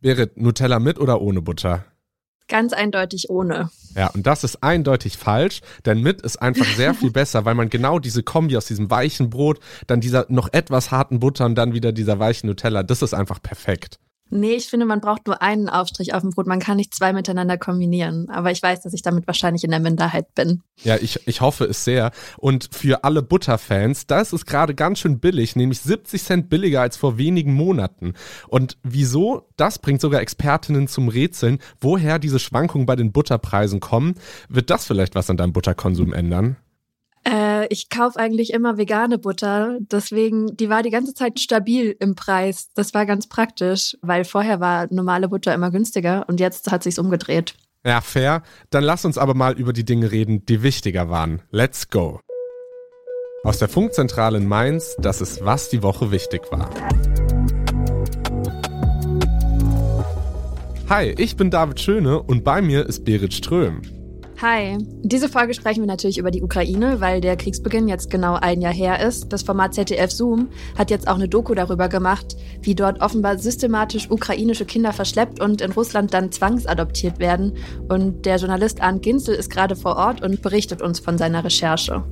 Berit, Nutella mit oder ohne Butter? Ganz eindeutig ohne. Ja, und das ist eindeutig falsch, denn mit ist einfach sehr viel besser, weil man genau diese Kombi aus diesem weichen Brot, dann dieser noch etwas harten Butter und dann wieder dieser weichen Nutella, das ist einfach perfekt. Nee, ich finde, man braucht nur einen Aufstrich auf dem Brot. Man kann nicht zwei miteinander kombinieren. Aber ich weiß, dass ich damit wahrscheinlich in der Minderheit bin. Ja, ich, ich hoffe es sehr. Und für alle Butterfans, da ist gerade ganz schön billig, nämlich 70 Cent billiger als vor wenigen Monaten. Und wieso? Das bringt sogar Expertinnen zum Rätseln. Woher diese Schwankungen bei den Butterpreisen kommen? Wird das vielleicht was an deinem Butterkonsum ändern? Äh, ich kaufe eigentlich immer vegane Butter. Deswegen, die war die ganze Zeit stabil im Preis. Das war ganz praktisch, weil vorher war normale Butter immer günstiger und jetzt hat sich's umgedreht. Ja, fair. Dann lass uns aber mal über die Dinge reden, die wichtiger waren. Let's go. Aus der Funkzentrale in Mainz, das ist, was die Woche wichtig war. Hi, ich bin David Schöne und bei mir ist Berit Ström. Hi. In dieser Folge sprechen wir natürlich über die Ukraine, weil der Kriegsbeginn jetzt genau ein Jahr her ist. Das Format ZDF Zoom hat jetzt auch eine Doku darüber gemacht, wie dort offenbar systematisch ukrainische Kinder verschleppt und in Russland dann zwangsadoptiert werden. Und der Journalist Arndt Ginzel ist gerade vor Ort und berichtet uns von seiner Recherche.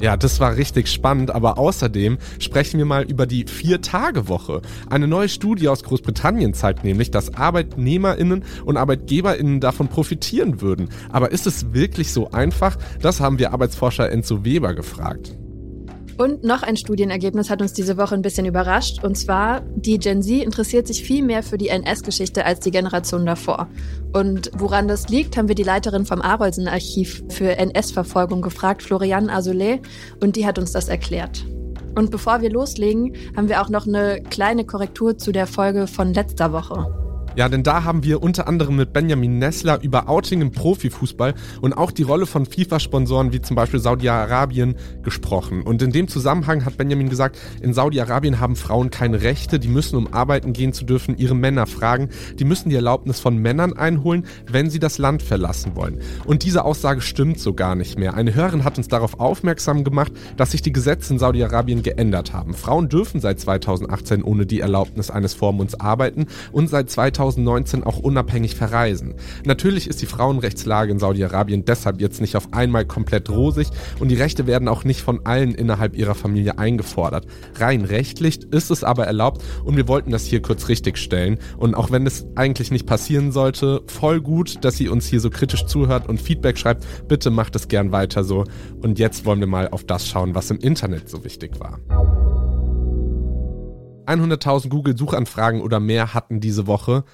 Ja, das war richtig spannend, aber außerdem sprechen wir mal über die Vier-Tage-Woche. Eine neue Studie aus Großbritannien zeigt nämlich, dass ArbeitnehmerInnen und ArbeitgeberInnen davon profitieren würden. Aber ist es wirklich so einfach? Das haben wir Arbeitsforscher Enzo Weber gefragt. Und noch ein Studienergebnis hat uns diese Woche ein bisschen überrascht. Und zwar, die Gen Z interessiert sich viel mehr für die NS-Geschichte als die Generation davor. Und woran das liegt, haben wir die Leiterin vom Arolsen-Archiv für NS-Verfolgung gefragt, Florian Azoulay, und die hat uns das erklärt. Und bevor wir loslegen, haben wir auch noch eine kleine Korrektur zu der Folge von letzter Woche. Ja, denn da haben wir unter anderem mit Benjamin Nessler über Outing im Profifußball und auch die Rolle von FIFA-Sponsoren wie zum Beispiel Saudi-Arabien gesprochen. Und in dem Zusammenhang hat Benjamin gesagt, in Saudi-Arabien haben Frauen keine Rechte, die müssen, um arbeiten gehen zu dürfen, ihre Männer fragen, die müssen die Erlaubnis von Männern einholen, wenn sie das Land verlassen wollen. Und diese Aussage stimmt so gar nicht mehr. Eine Hörerin hat uns darauf aufmerksam gemacht, dass sich die Gesetze in Saudi-Arabien geändert haben. Frauen dürfen seit 2018 ohne die Erlaubnis eines Vormunds arbeiten und seit 2000 2019 auch unabhängig verreisen. Natürlich ist die Frauenrechtslage in Saudi-Arabien deshalb jetzt nicht auf einmal komplett rosig und die Rechte werden auch nicht von allen innerhalb ihrer Familie eingefordert. Rein rechtlich ist es aber erlaubt und wir wollten das hier kurz richtigstellen. Und auch wenn es eigentlich nicht passieren sollte, voll gut, dass sie uns hier so kritisch zuhört und Feedback schreibt. Bitte macht es gern weiter so. Und jetzt wollen wir mal auf das schauen, was im Internet so wichtig war. 100.000 Google-Suchanfragen oder mehr hatten diese Woche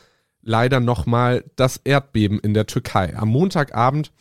leider nochmal das Erdbeben in der Türkei. Am Montagabend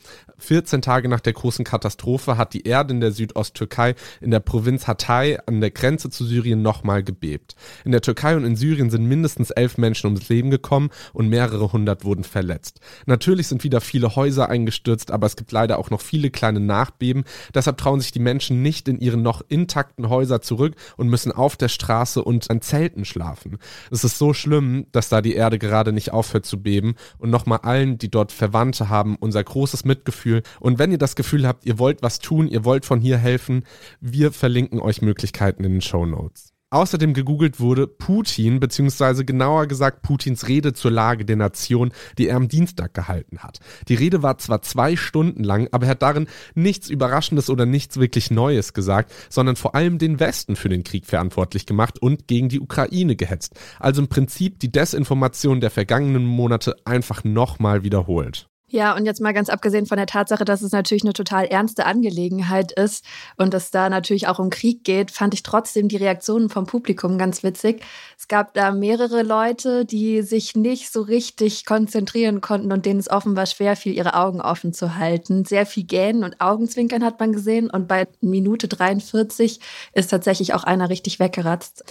14 Tage nach der großen Katastrophe hat die Erde in der Südosttürkei in der Provinz Hatay an der Grenze zu Syrien nochmal gebebt. In der Türkei und in Syrien sind mindestens elf Menschen ums Leben gekommen und mehrere hundert wurden verletzt. Natürlich sind wieder viele Häuser eingestürzt, aber es gibt leider auch noch viele kleine Nachbeben. Deshalb trauen sich die Menschen nicht in ihre noch intakten Häuser zurück und müssen auf der Straße und an Zelten schlafen. Es ist so schlimm, dass da die Erde gerade nicht aufhört zu beben und nochmal allen, die dort Verwandte haben, unser großes Mitgefühl Gefühl. Und wenn ihr das Gefühl habt, ihr wollt was tun, ihr wollt von hier helfen, wir verlinken euch Möglichkeiten in den Show Notes. Außerdem gegoogelt wurde Putin, beziehungsweise genauer gesagt Putins Rede zur Lage der Nation, die er am Dienstag gehalten hat. Die Rede war zwar zwei Stunden lang, aber er hat darin nichts Überraschendes oder nichts wirklich Neues gesagt, sondern vor allem den Westen für den Krieg verantwortlich gemacht und gegen die Ukraine gehetzt. Also im Prinzip die Desinformation der vergangenen Monate einfach nochmal wiederholt. Ja, und jetzt mal ganz abgesehen von der Tatsache, dass es natürlich eine total ernste Angelegenheit ist und es da natürlich auch um Krieg geht, fand ich trotzdem die Reaktionen vom Publikum ganz witzig. Es gab da mehrere Leute, die sich nicht so richtig konzentrieren konnten und denen es offenbar schwer fiel, ihre Augen offen zu halten. Sehr viel Gähnen und Augenzwinkern hat man gesehen und bei Minute 43 ist tatsächlich auch einer richtig weggeratzt.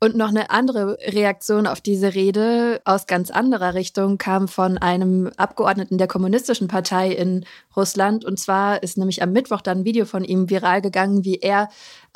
Und noch eine andere Reaktion auf diese Rede aus ganz anderer Richtung kam von einem Abgeordneten der Kommunistischen Partei in Russland. Und zwar ist nämlich am Mittwoch dann ein Video von ihm viral gegangen, wie er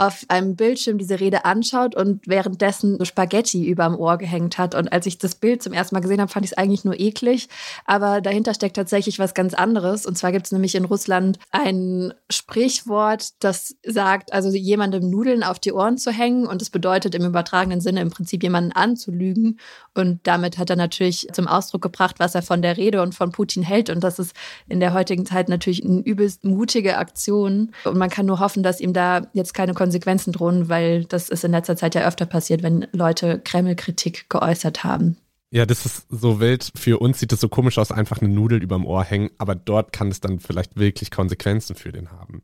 auf einem Bildschirm diese Rede anschaut und währenddessen so Spaghetti überm Ohr gehängt hat. Und als ich das Bild zum ersten Mal gesehen habe, fand ich es eigentlich nur eklig. Aber dahinter steckt tatsächlich was ganz anderes. Und zwar gibt es nämlich in Russland ein Sprichwort, das sagt, also jemandem Nudeln auf die Ohren zu hängen. Und das bedeutet im übertragenen Sinne im Prinzip jemanden anzulügen. Und damit hat er natürlich zum Ausdruck gebracht, was er von der Rede und von Putin hält. Und das ist in der heutigen Zeit natürlich eine übelst mutige Aktion. Und man kann nur hoffen, dass ihm da jetzt keine Konsequenzen drohen, weil das ist in letzter Zeit ja öfter passiert, wenn Leute Kreml-Kritik geäußert haben. Ja, das ist so wild. Für uns sieht es so komisch aus, einfach eine Nudel überm Ohr hängen, aber dort kann es dann vielleicht wirklich Konsequenzen für den haben.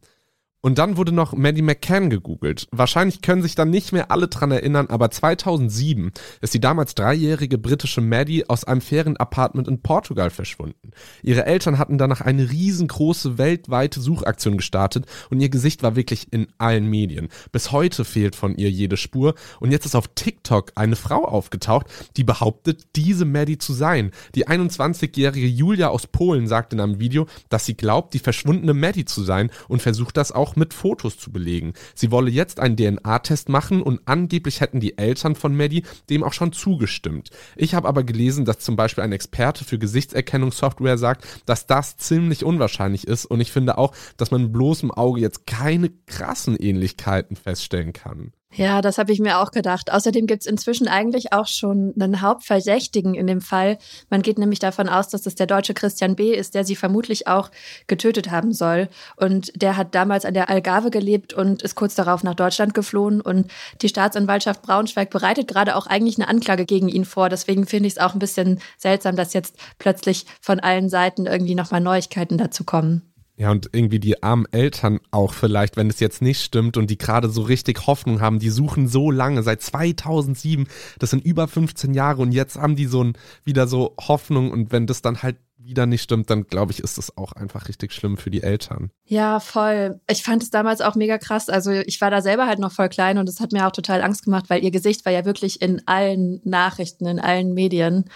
Und dann wurde noch Maddie McCann gegoogelt. Wahrscheinlich können sich dann nicht mehr alle dran erinnern, aber 2007 ist die damals dreijährige britische Maddie aus einem Ferienapartment in Portugal verschwunden. Ihre Eltern hatten danach eine riesengroße weltweite Suchaktion gestartet und ihr Gesicht war wirklich in allen Medien. Bis heute fehlt von ihr jede Spur und jetzt ist auf TikTok eine Frau aufgetaucht, die behauptet, diese Maddie zu sein. Die 21-jährige Julia aus Polen sagt in einem Video, dass sie glaubt, die verschwundene Maddie zu sein und versucht das auch auch mit Fotos zu belegen. Sie wolle jetzt einen DNA-Test machen und angeblich hätten die Eltern von Maddie dem auch schon zugestimmt. Ich habe aber gelesen, dass zum Beispiel ein Experte für Gesichtserkennungssoftware sagt, dass das ziemlich unwahrscheinlich ist und ich finde auch, dass man bloßem Auge jetzt keine krassen Ähnlichkeiten feststellen kann. Ja, das habe ich mir auch gedacht. Außerdem gibt es inzwischen eigentlich auch schon einen Hauptverdächtigen in dem Fall. Man geht nämlich davon aus, dass es der deutsche Christian B. ist, der sie vermutlich auch getötet haben soll. Und der hat damals an der Algarve gelebt und ist kurz darauf nach Deutschland geflohen. Und die Staatsanwaltschaft Braunschweig bereitet gerade auch eigentlich eine Anklage gegen ihn vor. Deswegen finde ich es auch ein bisschen seltsam, dass jetzt plötzlich von allen Seiten irgendwie nochmal Neuigkeiten dazu kommen. Ja, und irgendwie die armen Eltern auch vielleicht, wenn es jetzt nicht stimmt und die gerade so richtig Hoffnung haben, die suchen so lange, seit 2007, das sind über 15 Jahre und jetzt haben die so ein, wieder so Hoffnung und wenn das dann halt wieder nicht stimmt, dann glaube ich, ist das auch einfach richtig schlimm für die Eltern. Ja, voll. Ich fand es damals auch mega krass. Also ich war da selber halt noch voll klein und es hat mir auch total Angst gemacht, weil ihr Gesicht war ja wirklich in allen Nachrichten, in allen Medien.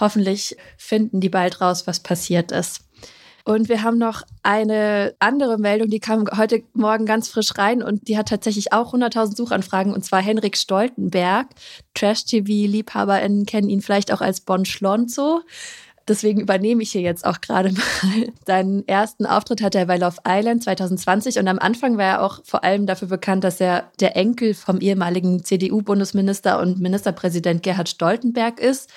Hoffentlich finden die bald raus, was passiert ist. Und wir haben noch eine andere Meldung, die kam heute Morgen ganz frisch rein und die hat tatsächlich auch 100.000 Suchanfragen und zwar Henrik Stoltenberg. Trash-TV-LiebhaberInnen kennen ihn vielleicht auch als Bon Schlonzo. Deswegen übernehme ich hier jetzt auch gerade mal. Seinen ersten Auftritt hatte er bei Love Island 2020 und am Anfang war er auch vor allem dafür bekannt, dass er der Enkel vom ehemaligen CDU-Bundesminister und Ministerpräsident Gerhard Stoltenberg ist.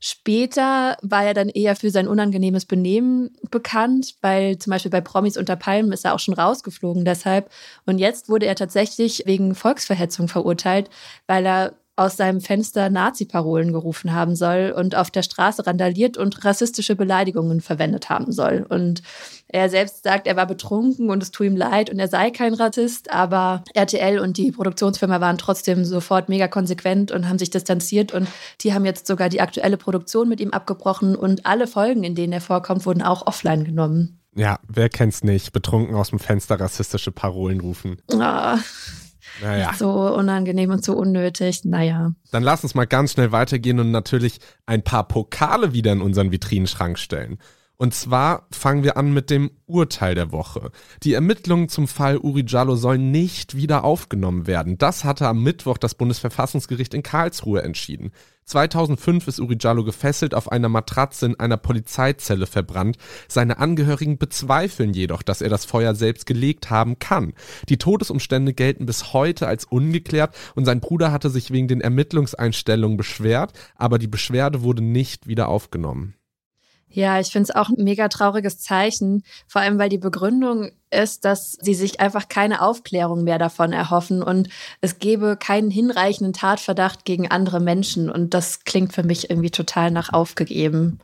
Später war er dann eher für sein unangenehmes Benehmen bekannt, weil zum Beispiel bei Promis unter Palmen ist er auch schon rausgeflogen deshalb. Und jetzt wurde er tatsächlich wegen Volksverhetzung verurteilt, weil er aus seinem Fenster Nazi-Parolen gerufen haben soll und auf der Straße randaliert und rassistische Beleidigungen verwendet haben soll. Und er selbst sagt, er war betrunken und es tut ihm leid und er sei kein Rassist, aber RTL und die Produktionsfirma waren trotzdem sofort mega konsequent und haben sich distanziert und die haben jetzt sogar die aktuelle Produktion mit ihm abgebrochen und alle Folgen, in denen er vorkommt, wurden auch offline genommen. Ja, wer kennt's nicht? Betrunken aus dem Fenster rassistische Parolen rufen. Ah. Naja. So unangenehm und so unnötig. Naja. Dann lass uns mal ganz schnell weitergehen und natürlich ein paar Pokale wieder in unseren Vitrinenschrank stellen. Und zwar fangen wir an mit dem Urteil der Woche. Die Ermittlungen zum Fall Uri Jallo sollen nicht wieder aufgenommen werden. Das hatte am Mittwoch das Bundesverfassungsgericht in Karlsruhe entschieden. 2005 ist Uri Jallo gefesselt auf einer Matratze in einer Polizeizelle verbrannt. Seine Angehörigen bezweifeln jedoch, dass er das Feuer selbst gelegt haben kann. Die Todesumstände gelten bis heute als ungeklärt und sein Bruder hatte sich wegen den Ermittlungseinstellungen beschwert, aber die Beschwerde wurde nicht wieder aufgenommen. Ja, ich finde es auch ein mega trauriges Zeichen, vor allem weil die Begründung ist, dass sie sich einfach keine Aufklärung mehr davon erhoffen und es gebe keinen hinreichenden Tatverdacht gegen andere Menschen und das klingt für mich irgendwie total nach aufgegeben.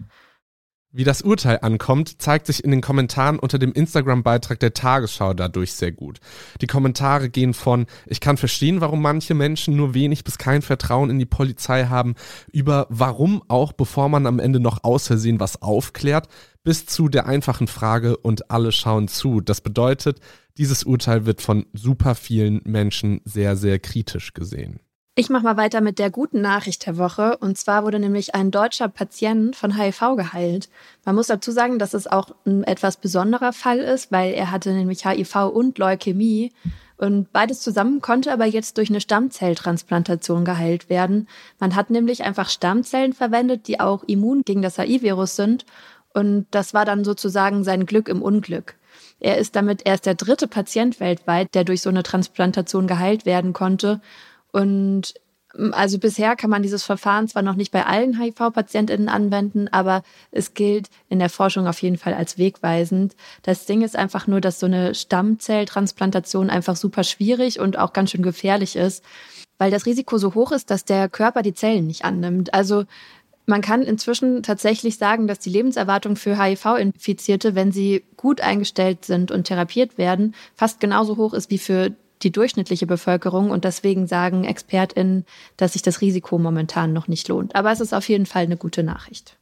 Wie das Urteil ankommt, zeigt sich in den Kommentaren unter dem Instagram-Beitrag der Tagesschau dadurch sehr gut. Die Kommentare gehen von Ich kann verstehen, warum manche Menschen nur wenig bis kein Vertrauen in die Polizei haben, über warum auch bevor man am Ende noch aus Versehen was aufklärt, bis zu der einfachen Frage und alle schauen zu. Das bedeutet, dieses Urteil wird von super vielen Menschen sehr, sehr kritisch gesehen. Ich mache mal weiter mit der guten Nachricht der Woche. Und zwar wurde nämlich ein deutscher Patient von HIV geheilt. Man muss dazu sagen, dass es auch ein etwas besonderer Fall ist, weil er hatte nämlich HIV und Leukämie. Und beides zusammen konnte aber jetzt durch eine Stammzelltransplantation geheilt werden. Man hat nämlich einfach Stammzellen verwendet, die auch immun gegen das HIV-Virus sind. Und das war dann sozusagen sein Glück im Unglück. Er ist damit erst der dritte Patient weltweit, der durch so eine Transplantation geheilt werden konnte. Und also bisher kann man dieses Verfahren zwar noch nicht bei allen HIV-PatientInnen anwenden, aber es gilt in der Forschung auf jeden Fall als wegweisend. Das Ding ist einfach nur, dass so eine Stammzelltransplantation einfach super schwierig und auch ganz schön gefährlich ist, weil das Risiko so hoch ist, dass der Körper die Zellen nicht annimmt. Also man kann inzwischen tatsächlich sagen, dass die Lebenserwartung für HIV-Infizierte, wenn sie gut eingestellt sind und therapiert werden, fast genauso hoch ist wie für die durchschnittliche Bevölkerung und deswegen sagen ExpertInnen, dass sich das Risiko momentan noch nicht lohnt. Aber es ist auf jeden Fall eine gute Nachricht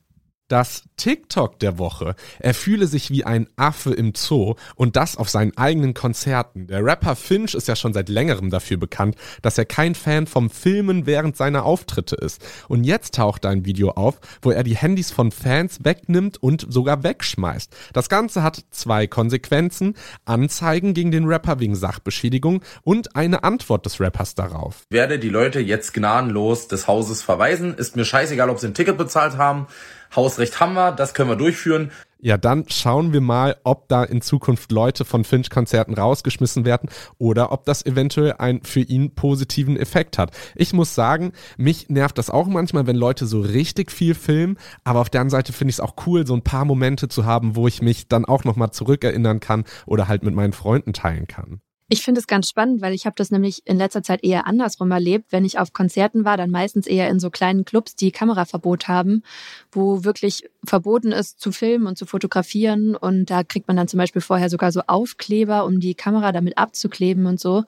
das TikTok der Woche. Er fühle sich wie ein Affe im Zoo und das auf seinen eigenen Konzerten. Der Rapper Finch ist ja schon seit längerem dafür bekannt, dass er kein Fan vom Filmen während seiner Auftritte ist. Und jetzt taucht ein Video auf, wo er die Handys von Fans wegnimmt und sogar wegschmeißt. Das Ganze hat zwei Konsequenzen. Anzeigen gegen den Rapper wegen Sachbeschädigung und eine Antwort des Rappers darauf. Werde die Leute jetzt gnadenlos des Hauses verweisen. Ist mir scheißegal, ob sie ein Ticket bezahlt haben. Hausrecht haben wir, das können wir durchführen. Ja, dann schauen wir mal, ob da in Zukunft Leute von Finch-Konzerten rausgeschmissen werden oder ob das eventuell einen für ihn positiven Effekt hat. Ich muss sagen, mich nervt das auch manchmal, wenn Leute so richtig viel filmen, aber auf der anderen Seite finde ich es auch cool, so ein paar Momente zu haben, wo ich mich dann auch nochmal zurückerinnern kann oder halt mit meinen Freunden teilen kann. Ich finde es ganz spannend, weil ich habe das nämlich in letzter Zeit eher andersrum erlebt. Wenn ich auf Konzerten war, dann meistens eher in so kleinen Clubs, die Kameraverbot haben, wo wirklich verboten ist zu filmen und zu fotografieren. Und da kriegt man dann zum Beispiel vorher sogar so Aufkleber, um die Kamera damit abzukleben und so.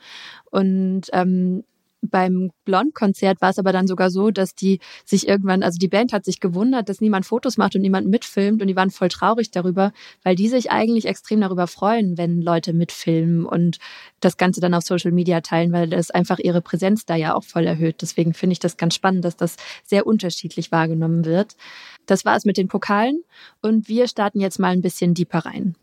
Und ähm, beim Blond-Konzert war es aber dann sogar so, dass die sich irgendwann, also die Band hat sich gewundert, dass niemand Fotos macht und niemand mitfilmt und die waren voll traurig darüber, weil die sich eigentlich extrem darüber freuen, wenn Leute mitfilmen und das Ganze dann auf Social Media teilen, weil das einfach ihre Präsenz da ja auch voll erhöht. Deswegen finde ich das ganz spannend, dass das sehr unterschiedlich wahrgenommen wird. Das war es mit den Pokalen und wir starten jetzt mal ein bisschen deeper rein.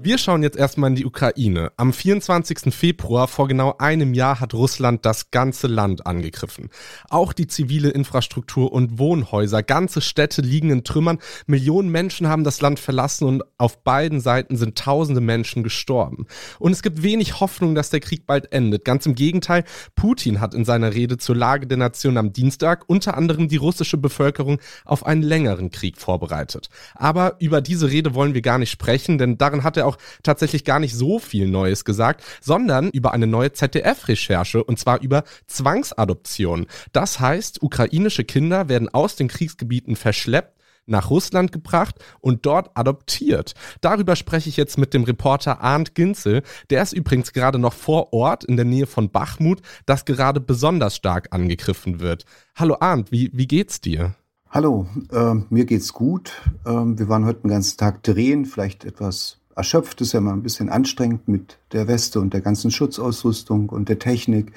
Wir schauen jetzt erstmal in die Ukraine. Am 24. Februar vor genau einem Jahr hat Russland das ganze Land angegriffen. Auch die zivile Infrastruktur und Wohnhäuser, ganze Städte liegen in Trümmern. Millionen Menschen haben das Land verlassen und auf beiden Seiten sind tausende Menschen gestorben. Und es gibt wenig Hoffnung, dass der Krieg bald endet. Ganz im Gegenteil, Putin hat in seiner Rede zur Lage der Nation am Dienstag unter anderem die russische Bevölkerung auf einen längeren Krieg vorbereitet. Aber über diese Rede wollen wir gar nicht sprechen, denn darin hat er auch tatsächlich gar nicht so viel Neues gesagt, sondern über eine neue ZDF-Recherche und zwar über Zwangsadoption. Das heißt, ukrainische Kinder werden aus den Kriegsgebieten verschleppt nach Russland gebracht und dort adoptiert. Darüber spreche ich jetzt mit dem Reporter Arndt Ginzel. Der ist übrigens gerade noch vor Ort in der Nähe von Bachmut, das gerade besonders stark angegriffen wird. Hallo Arndt, wie, wie geht's dir? Hallo, äh, mir geht's gut. Äh, wir waren heute den ganzen Tag drehen, vielleicht etwas erschöpft. ist ja mal ein bisschen anstrengend mit der Weste und der ganzen Schutzausrüstung und der Technik.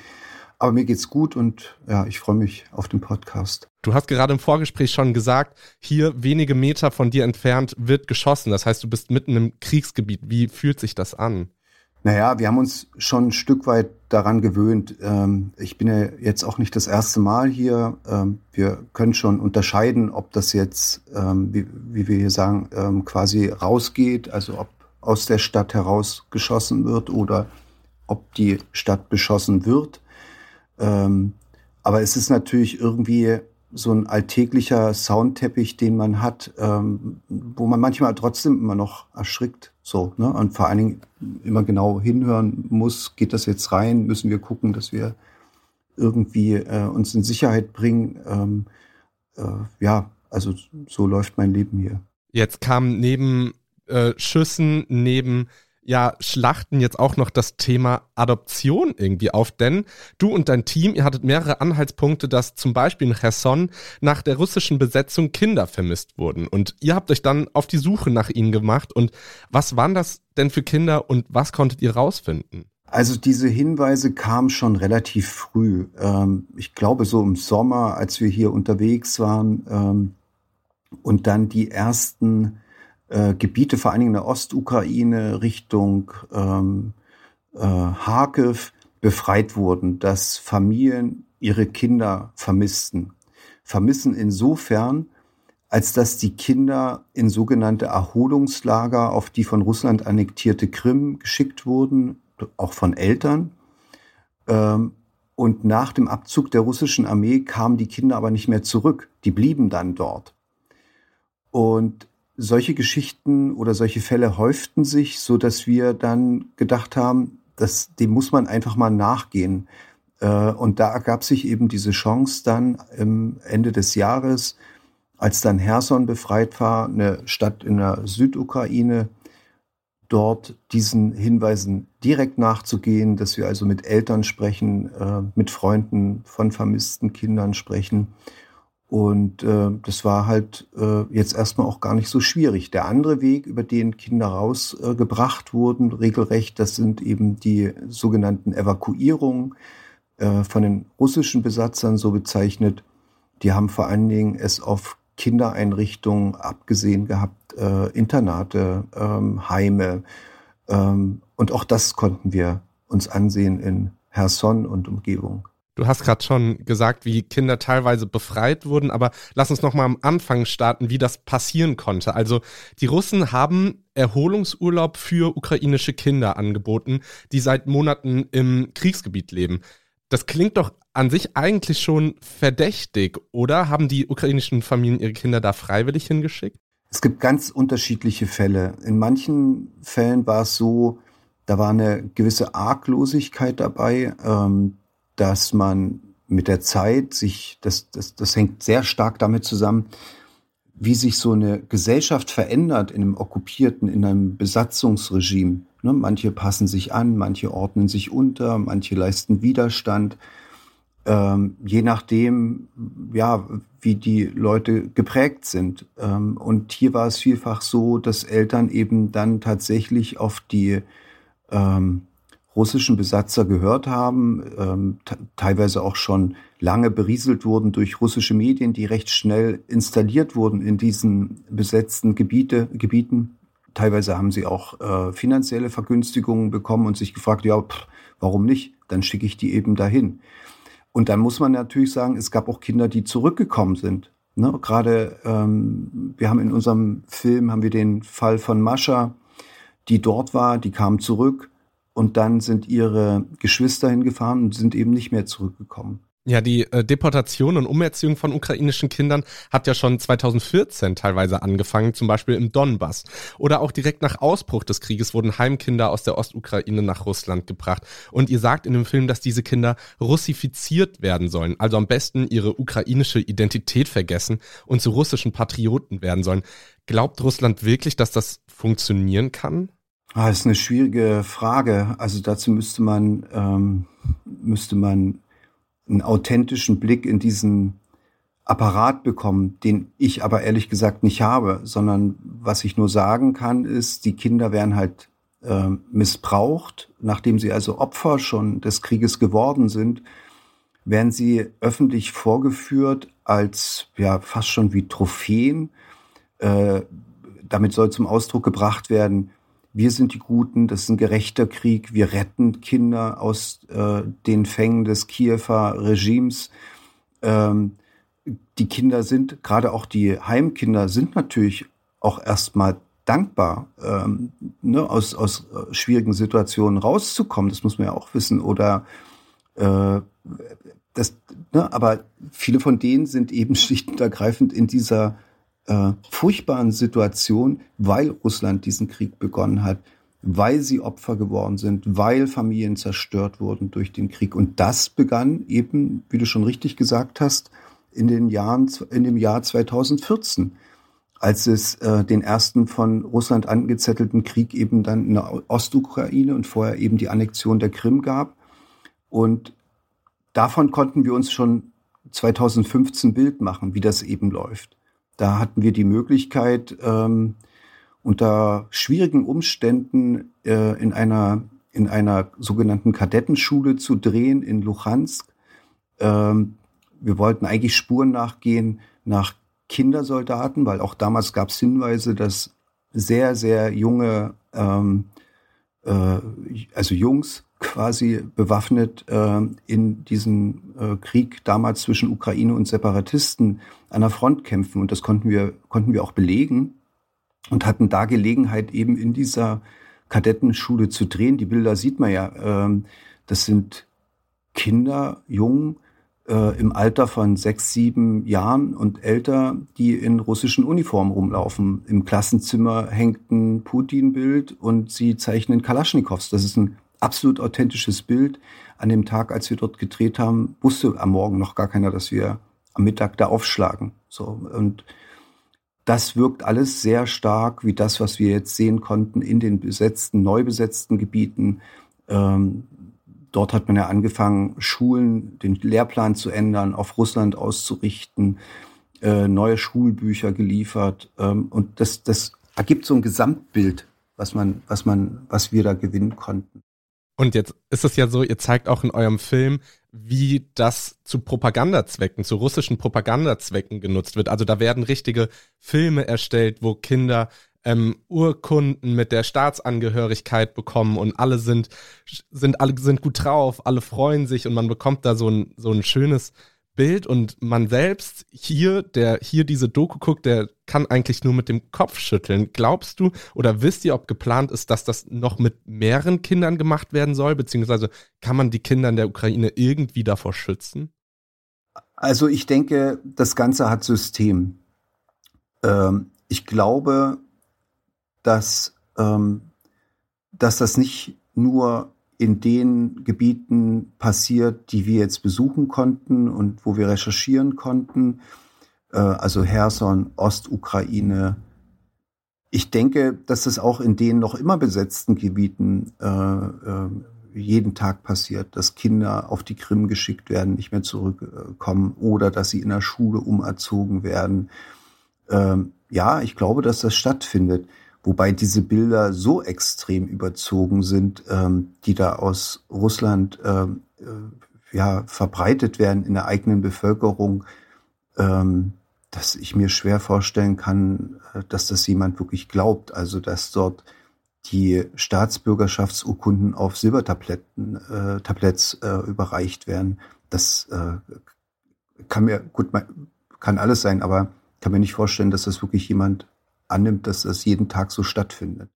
Aber mir geht's gut und ja, ich freue mich auf den Podcast. Du hast gerade im Vorgespräch schon gesagt, hier wenige Meter von dir entfernt wird geschossen. Das heißt, du bist mitten im Kriegsgebiet. Wie fühlt sich das an? Naja, wir haben uns schon ein Stück weit daran gewöhnt. Ähm, ich bin ja jetzt auch nicht das erste Mal hier. Ähm, wir können schon unterscheiden, ob das jetzt, ähm, wie, wir hier sagen, quasi rausgeht, also ob aus der Stadt heraus geschossen wird oder ob die Stadt beschossen wird. Ähm, aber es ist natürlich irgendwie so ein alltäglicher Soundteppich, den man hat, ähm, wo man manchmal trotzdem immer noch erschrickt. So, ne? Und vor allen Dingen immer genau hinhören muss, geht das jetzt rein? Müssen wir gucken, dass wir irgendwie äh, uns in Sicherheit bringen? Ähm, äh, ja, also so läuft mein Leben hier. Jetzt kam neben äh, Schüssen, neben ja, Schlachten jetzt auch noch das Thema Adoption irgendwie auf, denn du und dein Team, ihr hattet mehrere Anhaltspunkte, dass zum Beispiel in Cherson nach der russischen Besetzung Kinder vermisst wurden und ihr habt euch dann auf die Suche nach ihnen gemacht und was waren das denn für Kinder und was konntet ihr rausfinden? Also diese Hinweise kamen schon relativ früh. Ähm, ich glaube so im Sommer, als wir hier unterwegs waren ähm, und dann die ersten äh, Gebiete, vor allen Dingen in der Ostukraine, Richtung ähm, äh, Kharkiv befreit wurden, dass Familien ihre Kinder vermissten. Vermissen insofern, als dass die Kinder in sogenannte Erholungslager auf die von Russland annektierte Krim geschickt wurden, auch von Eltern. Ähm, und nach dem Abzug der russischen Armee kamen die Kinder aber nicht mehr zurück. Die blieben dann dort. Und solche Geschichten oder solche Fälle häuften sich, so dass wir dann gedacht haben, dass dem muss man einfach mal nachgehen. Äh, und da ergab sich eben diese Chance dann im Ende des Jahres, als dann Herson befreit war, eine Stadt in der Südukraine, dort diesen Hinweisen direkt nachzugehen, dass wir also mit Eltern sprechen, äh, mit Freunden von vermissten Kindern sprechen und äh, das war halt äh, jetzt erstmal auch gar nicht so schwierig. Der andere Weg, über den Kinder rausgebracht äh, wurden, regelrecht, das sind eben die sogenannten Evakuierungen äh, von den russischen Besatzern so bezeichnet. Die haben vor allen Dingen es auf Kindereinrichtungen abgesehen gehabt, äh, Internate, ähm, Heime. Ähm, und auch das konnten wir uns ansehen in Herson und Umgebung. Du hast gerade schon gesagt, wie Kinder teilweise befreit wurden, aber lass uns noch mal am Anfang starten, wie das passieren konnte. Also die Russen haben Erholungsurlaub für ukrainische Kinder angeboten, die seit Monaten im Kriegsgebiet leben. Das klingt doch an sich eigentlich schon verdächtig, oder? Haben die ukrainischen Familien ihre Kinder da freiwillig hingeschickt? Es gibt ganz unterschiedliche Fälle. In manchen Fällen war es so, da war eine gewisse Arglosigkeit dabei. Ähm, dass man mit der Zeit sich, das, das, das hängt sehr stark damit zusammen, wie sich so eine Gesellschaft verändert in einem okkupierten, in einem Besatzungsregime. Ne, manche passen sich an, manche ordnen sich unter, manche leisten Widerstand. Ähm, je nachdem, ja, wie die Leute geprägt sind. Ähm, und hier war es vielfach so, dass Eltern eben dann tatsächlich auf die ähm, russischen Besatzer gehört haben, ähm, teilweise auch schon lange berieselt wurden durch russische Medien, die recht schnell installiert wurden in diesen besetzten Gebiete, Gebieten. Teilweise haben sie auch äh, finanzielle Vergünstigungen bekommen und sich gefragt, ja, pff, warum nicht? Dann schicke ich die eben dahin. Und dann muss man natürlich sagen, es gab auch Kinder, die zurückgekommen sind. Ne? Gerade ähm, wir haben in unserem Film haben wir den Fall von Mascha, die dort war, die kam zurück und dann sind ihre Geschwister hingefahren und sind eben nicht mehr zurückgekommen. Ja, die äh, Deportation und Umerziehung von ukrainischen Kindern hat ja schon 2014 teilweise angefangen, zum Beispiel im Donbass. Oder auch direkt nach Ausbruch des Krieges wurden Heimkinder aus der Ostukraine nach Russland gebracht. Und ihr sagt in dem Film, dass diese Kinder russifiziert werden sollen, also am besten ihre ukrainische Identität vergessen und zu russischen Patrioten werden sollen. Glaubt Russland wirklich, dass das funktionieren kann? Ah, das ist eine schwierige Frage. Also dazu müsste man, ähm, müsste man einen authentischen Blick in diesen Apparat bekommen, den ich aber ehrlich gesagt nicht habe, sondern was ich nur sagen kann, ist, die Kinder werden halt äh, missbraucht, nachdem sie also Opfer schon des Krieges geworden sind, werden sie öffentlich vorgeführt als ja fast schon wie Trophäen. Äh, damit soll zum Ausdruck gebracht werden, wir sind die Guten, das ist ein gerechter Krieg, wir retten Kinder aus äh, den Fängen des Kiewer Regimes. Ähm, die Kinder sind, gerade auch die Heimkinder, sind natürlich auch erstmal dankbar, ähm, ne, aus, aus äh, schwierigen Situationen rauszukommen. Das muss man ja auch wissen. Oder äh, das, ne, aber viele von denen sind eben schlicht und ergreifend in dieser äh, furchtbaren Situation, weil Russland diesen Krieg begonnen hat, weil sie Opfer geworden sind, weil Familien zerstört wurden durch den Krieg. Und das begann eben, wie du schon richtig gesagt hast, in den Jahren, in dem Jahr 2014, als es äh, den ersten von Russland angezettelten Krieg eben dann in der Ostukraine und vorher eben die Annexion der Krim gab. Und davon konnten wir uns schon 2015 Bild machen, wie das eben läuft. Da hatten wir die Möglichkeit, ähm, unter schwierigen Umständen äh, in einer in einer sogenannten Kadettenschule zu drehen in Luhansk. Ähm, wir wollten eigentlich Spuren nachgehen nach Kindersoldaten, weil auch damals gab es Hinweise, dass sehr, sehr junge ähm, äh, also Jungs quasi bewaffnet äh, in diesem äh, Krieg damals zwischen Ukraine und Separatisten an der Front kämpfen. Und das konnten wir, konnten wir auch belegen und hatten da Gelegenheit, eben in dieser Kadettenschule zu drehen. Die Bilder sieht man ja. Ähm, das sind Kinder, Jungen äh, im Alter von sechs, sieben Jahren und älter, die in russischen Uniformen rumlaufen. Im Klassenzimmer hängt ein Putin-Bild und sie zeichnen Kalaschnikows. Das ist ein absolut authentisches Bild. An dem Tag, als wir dort gedreht haben, wusste am Morgen noch gar keiner, dass wir am Mittag da aufschlagen. So und das wirkt alles sehr stark wie das, was wir jetzt sehen konnten in den besetzten, neu besetzten Gebieten. Ähm, dort hat man ja angefangen, Schulen, den Lehrplan zu ändern, auf Russland auszurichten, äh, neue Schulbücher geliefert. Ähm, und das, das ergibt so ein Gesamtbild, was man, was man, was wir da gewinnen konnten. Und jetzt ist es ja so, ihr zeigt auch in eurem Film, wie das zu Propagandazwecken, zu russischen Propagandazwecken genutzt wird. Also da werden richtige Filme erstellt, wo Kinder ähm, Urkunden mit der Staatsangehörigkeit bekommen und alle sind, sind, alle sind gut drauf, alle freuen sich und man bekommt da so ein, so ein schönes Bild und man selbst hier, der hier diese Doku guckt, der kann eigentlich nur mit dem Kopf schütteln. Glaubst du oder wisst ihr, ob geplant ist, dass das noch mit mehreren Kindern gemacht werden soll? Beziehungsweise kann man die Kinder in der Ukraine irgendwie davor schützen? Also ich denke, das Ganze hat System. Ähm, ich glaube, dass, ähm, dass das nicht nur in den Gebieten passiert, die wir jetzt besuchen konnten und wo wir recherchieren konnten, äh, also Herson, Ostukraine. Ich denke, dass das auch in den noch immer besetzten Gebieten äh, äh, jeden Tag passiert, dass Kinder auf die Krim geschickt werden, nicht mehr zurückkommen oder dass sie in der Schule umerzogen werden. Ähm, ja, ich glaube, dass das stattfindet. Wobei diese Bilder so extrem überzogen sind, ähm, die da aus Russland ähm, äh, ja, verbreitet werden in der eigenen Bevölkerung, ähm, dass ich mir schwer vorstellen kann, äh, dass das jemand wirklich glaubt. Also dass dort die Staatsbürgerschaftsurkunden auf Silbertabletten, äh, Tabletts äh, überreicht werden. Das äh, kann mir, gut, kann alles sein, aber kann mir nicht vorstellen, dass das wirklich jemand annimmt, dass das jeden Tag so stattfindet.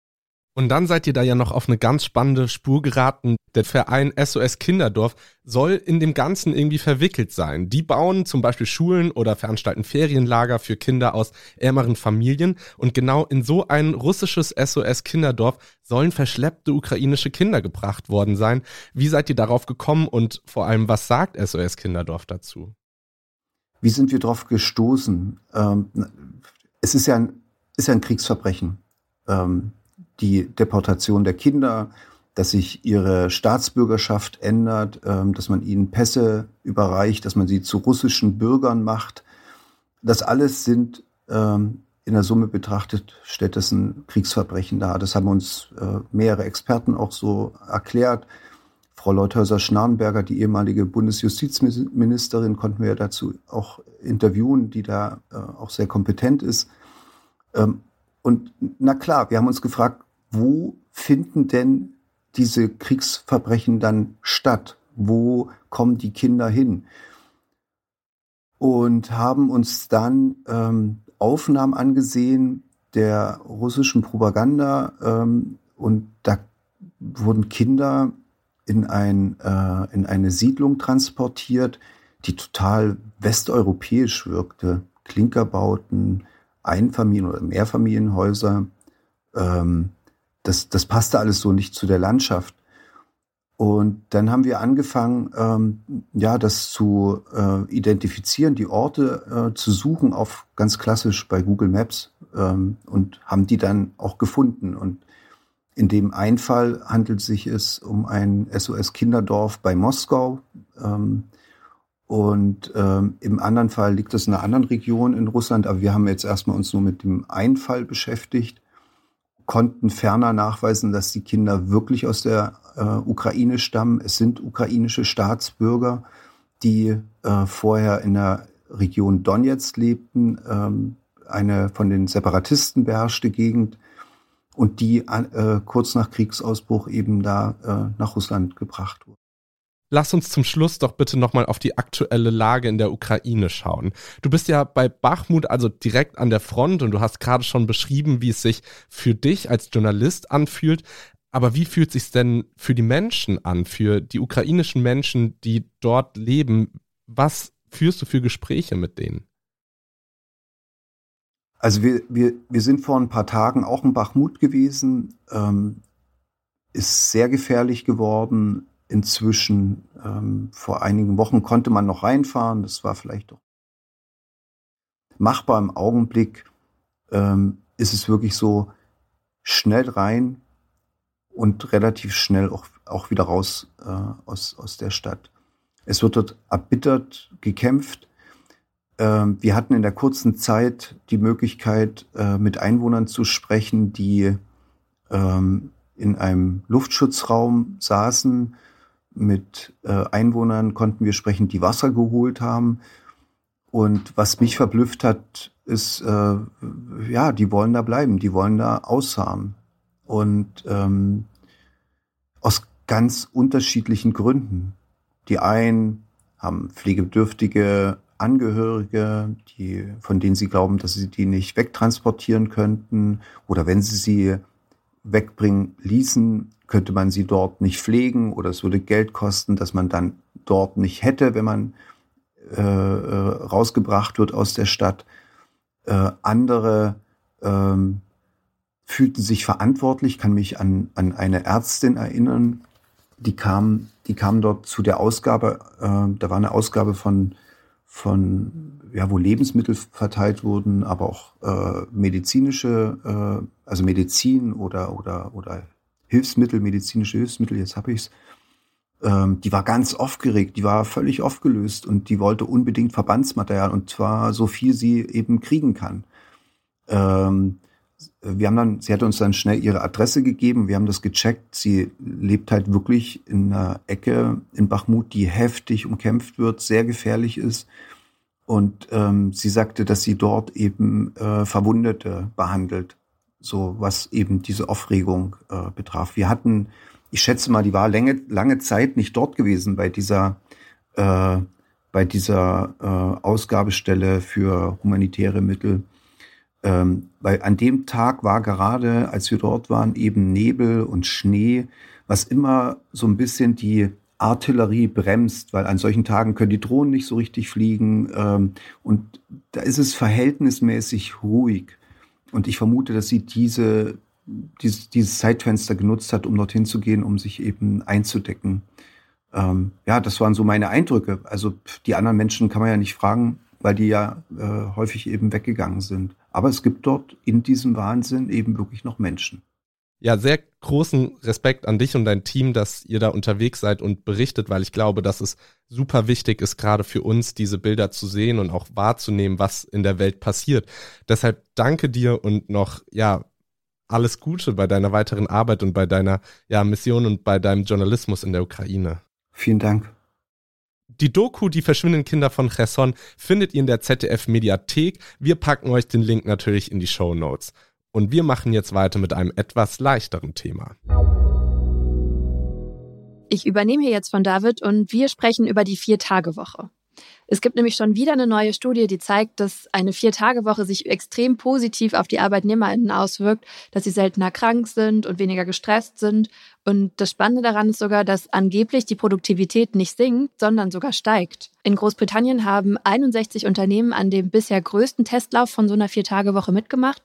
Und dann seid ihr da ja noch auf eine ganz spannende Spur geraten. Der Verein SOS Kinderdorf soll in dem Ganzen irgendwie verwickelt sein. Die bauen zum Beispiel Schulen oder veranstalten Ferienlager für Kinder aus ärmeren Familien. Und genau in so ein russisches SOS Kinderdorf sollen verschleppte ukrainische Kinder gebracht worden sein. Wie seid ihr darauf gekommen und vor allem, was sagt SOS Kinderdorf dazu? Wie sind wir darauf gestoßen? Ähm, es ist ja ein ist ja ein Kriegsverbrechen. Ähm, die Deportation der Kinder, dass sich ihre Staatsbürgerschaft ändert, ähm, dass man ihnen Pässe überreicht, dass man sie zu russischen Bürgern macht. Das alles sind ähm, in der Summe betrachtet, ein Kriegsverbrechen dar. Das haben uns äh, mehrere Experten auch so erklärt. Frau Leuthäuser-Schnarrenberger, die ehemalige Bundesjustizministerin, konnten wir ja dazu auch interviewen, die da äh, auch sehr kompetent ist. Ähm, und na klar, wir haben uns gefragt, wo finden denn diese Kriegsverbrechen dann statt? Wo kommen die Kinder hin? Und haben uns dann ähm, Aufnahmen angesehen der russischen Propaganda ähm, und da wurden Kinder in, ein, äh, in eine Siedlung transportiert, die total westeuropäisch wirkte. Klinkerbauten, Einfamilien- oder Mehrfamilienhäuser. Ähm, das, das passte alles so nicht zu der Landschaft. Und dann haben wir angefangen, ähm, ja, das zu äh, identifizieren, die Orte äh, zu suchen auf ganz klassisch bei Google Maps ähm, und haben die dann auch gefunden. Und in dem einen Fall handelt sich es um ein SOS Kinderdorf bei Moskau. Ähm, und ähm, im anderen Fall liegt es in einer anderen Region in Russland, aber wir haben jetzt erstmal uns nur mit dem einen Fall beschäftigt, konnten ferner nachweisen, dass die Kinder wirklich aus der äh, Ukraine stammen. Es sind ukrainische Staatsbürger, die äh, vorher in der Region Donetsk lebten, ähm, eine von den Separatisten beherrschte Gegend. und die äh, kurz nach Kriegsausbruch eben da äh, nach Russland gebracht wurden. Lass uns zum Schluss doch bitte nochmal auf die aktuelle Lage in der Ukraine schauen. Du bist ja bei Bachmut, also direkt an der Front und du hast gerade schon beschrieben, wie es sich für dich als Journalist anfühlt. Aber wie fühlt es sich denn für die Menschen an, für die ukrainischen Menschen, die dort leben? Was führst du für Gespräche mit denen? Also wir, wir, wir sind vor ein paar Tagen auch in Bachmut gewesen, ähm, ist sehr gefährlich geworden. Inzwischen, ähm, vor einigen Wochen konnte man noch reinfahren, das war vielleicht doch machbar im Augenblick. Ähm, ist es wirklich so schnell rein und relativ schnell auch, auch wieder raus äh, aus, aus der Stadt. Es wird dort erbittert gekämpft. Ähm, wir hatten in der kurzen Zeit die Möglichkeit, äh, mit Einwohnern zu sprechen, die ähm, in einem Luftschutzraum saßen. Mit äh, Einwohnern konnten wir sprechen, die Wasser geholt haben. Und was mich verblüfft hat, ist, äh, ja, die wollen da bleiben, die wollen da ausharren. Und ähm, aus ganz unterschiedlichen Gründen. Die einen haben pflegebedürftige Angehörige, die, von denen sie glauben, dass sie die nicht wegtransportieren könnten. Oder wenn sie sie wegbringen ließen, könnte man sie dort nicht pflegen oder es würde Geld kosten, dass man dann dort nicht hätte, wenn man äh, äh rausgebracht wird aus der Stadt. Äh, andere ähm, fühlten sich verantwortlich, kann mich an, an eine Ärztin erinnern, die kam, die kam dort zu der Ausgabe, äh, da war eine Ausgabe von von, ja, wo Lebensmittel verteilt wurden, aber auch äh, medizinische, äh, also Medizin oder, oder, oder Hilfsmittel, medizinische Hilfsmittel, jetzt habe ich's. Ähm, die war ganz aufgeregt, die war völlig aufgelöst und die wollte unbedingt Verbandsmaterial und zwar so viel sie eben kriegen kann. Ähm, wir haben dann, sie hat uns dann schnell ihre Adresse gegeben, wir haben das gecheckt. Sie lebt halt wirklich in einer Ecke in Bachmut, die heftig umkämpft wird, sehr gefährlich ist. Und ähm, sie sagte, dass sie dort eben äh, Verwundete behandelt, so was eben diese Aufregung äh, betraf. Wir hatten, ich schätze mal, die war lange, lange Zeit nicht dort gewesen bei dieser äh, bei dieser äh, Ausgabestelle für humanitäre Mittel. Ähm, weil an dem Tag war gerade, als wir dort waren, eben Nebel und Schnee, was immer so ein bisschen die Artillerie bremst, weil an solchen Tagen können die Drohnen nicht so richtig fliegen. Ähm, und da ist es verhältnismäßig ruhig. Und ich vermute, dass sie diese, dieses, dieses Zeitfenster genutzt hat, um dorthin zu gehen, um sich eben einzudecken. Ähm, ja, das waren so meine Eindrücke. Also die anderen Menschen kann man ja nicht fragen, weil die ja äh, häufig eben weggegangen sind. Aber es gibt dort in diesem Wahnsinn eben wirklich noch Menschen. Ja, sehr großen Respekt an dich und dein Team, dass ihr da unterwegs seid und berichtet, weil ich glaube, dass es super wichtig ist, gerade für uns diese Bilder zu sehen und auch wahrzunehmen, was in der Welt passiert. Deshalb danke dir und noch, ja, alles Gute bei deiner weiteren Arbeit und bei deiner ja, Mission und bei deinem Journalismus in der Ukraine. Vielen Dank. Die Doku Die verschwindenden Kinder von Cherson findet ihr in der ZDF Mediathek. Wir packen euch den Link natürlich in die Show Notes. Und wir machen jetzt weiter mit einem etwas leichteren Thema. Ich übernehme hier jetzt von David und wir sprechen über die Vier-Tage-Woche. Es gibt nämlich schon wieder eine neue Studie, die zeigt, dass eine Vier-Tage-Woche sich extrem positiv auf die ArbeitnehmerInnen auswirkt, dass sie seltener krank sind und weniger gestresst sind. Und das Spannende daran ist sogar, dass angeblich die Produktivität nicht sinkt, sondern sogar steigt. In Großbritannien haben 61 Unternehmen an dem bisher größten Testlauf von so einer Vier-Tage-Woche mitgemacht.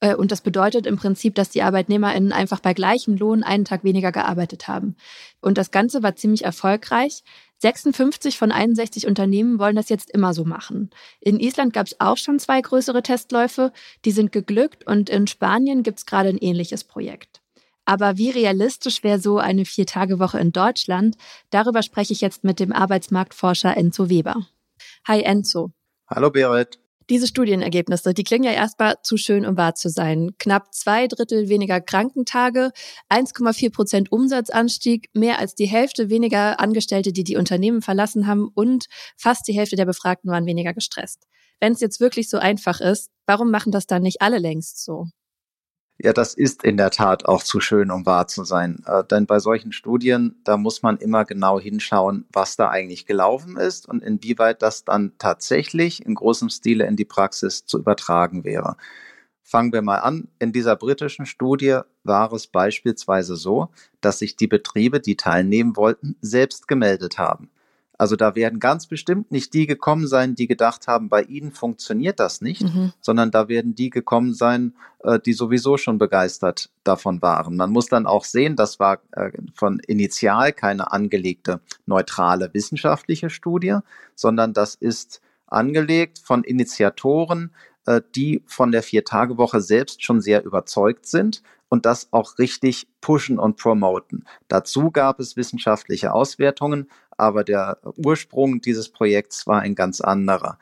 Äh, und das bedeutet im Prinzip, dass die ArbeitnehmerInnen einfach bei gleichem Lohn einen Tag weniger gearbeitet haben. Und das Ganze war ziemlich erfolgreich. 56 von 61 Unternehmen wollen das jetzt immer so machen. In Island gab es auch schon zwei größere Testläufe, die sind geglückt und in Spanien gibt es gerade ein ähnliches Projekt. Aber wie realistisch wäre so eine Vier-Tage-Woche in Deutschland? Darüber spreche ich jetzt mit dem Arbeitsmarktforscher Enzo Weber. Hi Enzo. Hallo Berit. Diese Studienergebnisse, die klingen ja erstmal zu schön, um wahr zu sein. Knapp zwei Drittel weniger Krankentage, 1,4 Prozent Umsatzanstieg, mehr als die Hälfte weniger Angestellte, die die Unternehmen verlassen haben und fast die Hälfte der Befragten waren weniger gestresst. Wenn es jetzt wirklich so einfach ist, warum machen das dann nicht alle längst so? Ja, das ist in der Tat auch zu schön, um wahr zu sein. Äh, denn bei solchen Studien, da muss man immer genau hinschauen, was da eigentlich gelaufen ist und inwieweit das dann tatsächlich in großem Stile in die Praxis zu übertragen wäre. Fangen wir mal an. In dieser britischen Studie war es beispielsweise so, dass sich die Betriebe, die teilnehmen wollten, selbst gemeldet haben. Also da werden ganz bestimmt nicht die gekommen sein, die gedacht haben, bei ihnen funktioniert das nicht, mhm. sondern da werden die gekommen sein, äh, die sowieso schon begeistert davon waren. Man muss dann auch sehen, das war äh, von initial keine angelegte neutrale wissenschaftliche Studie, sondern das ist angelegt von Initiatoren, äh, die von der Vier-Tage-Woche selbst schon sehr überzeugt sind und das auch richtig pushen und promoten. Dazu gab es wissenschaftliche Auswertungen, aber der Ursprung dieses Projekts war ein ganz anderer.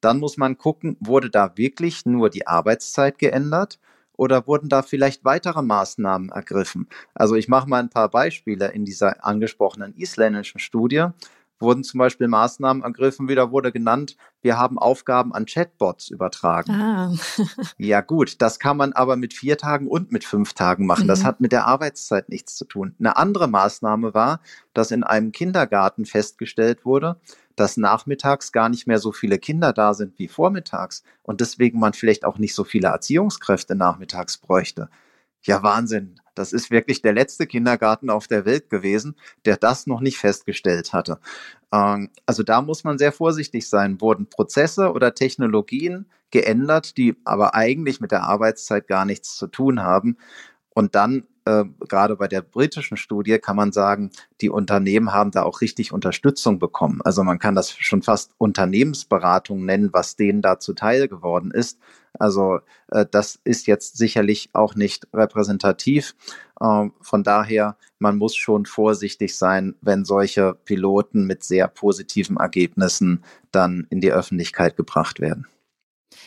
Dann muss man gucken, wurde da wirklich nur die Arbeitszeit geändert oder wurden da vielleicht weitere Maßnahmen ergriffen? Also ich mache mal ein paar Beispiele in dieser angesprochenen isländischen Studie wurden zum Beispiel Maßnahmen ergriffen, wieder wurde genannt, wir haben Aufgaben an Chatbots übertragen. Ah. ja gut, das kann man aber mit vier Tagen und mit fünf Tagen machen. Mhm. Das hat mit der Arbeitszeit nichts zu tun. Eine andere Maßnahme war, dass in einem Kindergarten festgestellt wurde, dass nachmittags gar nicht mehr so viele Kinder da sind wie vormittags und deswegen man vielleicht auch nicht so viele Erziehungskräfte nachmittags bräuchte. Ja, Wahnsinn. Das ist wirklich der letzte Kindergarten auf der Welt gewesen, der das noch nicht festgestellt hatte. Ähm, also da muss man sehr vorsichtig sein. Wurden Prozesse oder Technologien geändert, die aber eigentlich mit der Arbeitszeit gar nichts zu tun haben. Und dann äh, gerade bei der britischen Studie kann man sagen, die Unternehmen haben da auch richtig Unterstützung bekommen. Also man kann das schon fast Unternehmensberatung nennen, was denen da zuteil geworden ist. Also äh, das ist jetzt sicherlich auch nicht repräsentativ. Äh, von daher, man muss schon vorsichtig sein, wenn solche Piloten mit sehr positiven Ergebnissen dann in die Öffentlichkeit gebracht werden.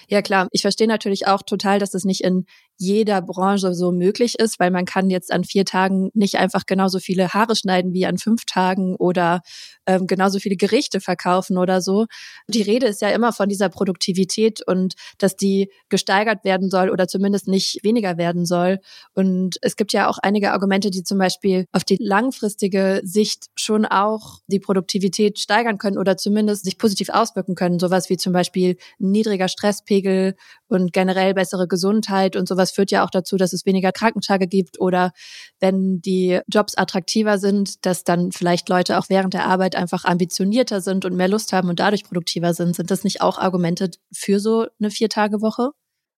Ja klar, ich verstehe natürlich auch total, dass es nicht in jeder Branche so möglich ist, weil man kann jetzt an vier Tagen nicht einfach genauso viele Haare schneiden wie an fünf Tagen oder ähm, genauso viele Gerichte verkaufen oder so. Die Rede ist ja immer von dieser Produktivität und dass die gesteigert werden soll oder zumindest nicht weniger werden soll. Und es gibt ja auch einige Argumente, die zum Beispiel auf die langfristige Sicht schon auch die Produktivität steigern können oder zumindest sich positiv auswirken können. Sowas wie zum Beispiel niedriger Stresspegel und generell bessere Gesundheit und sowas führt ja auch dazu, dass es weniger Krankentage gibt oder wenn die Jobs attraktiver sind, dass dann vielleicht Leute auch während der Arbeit einfach ambitionierter sind und mehr Lust haben und dadurch produktiver sind. Sind das nicht auch Argumente für so eine Vier-Tage-Woche?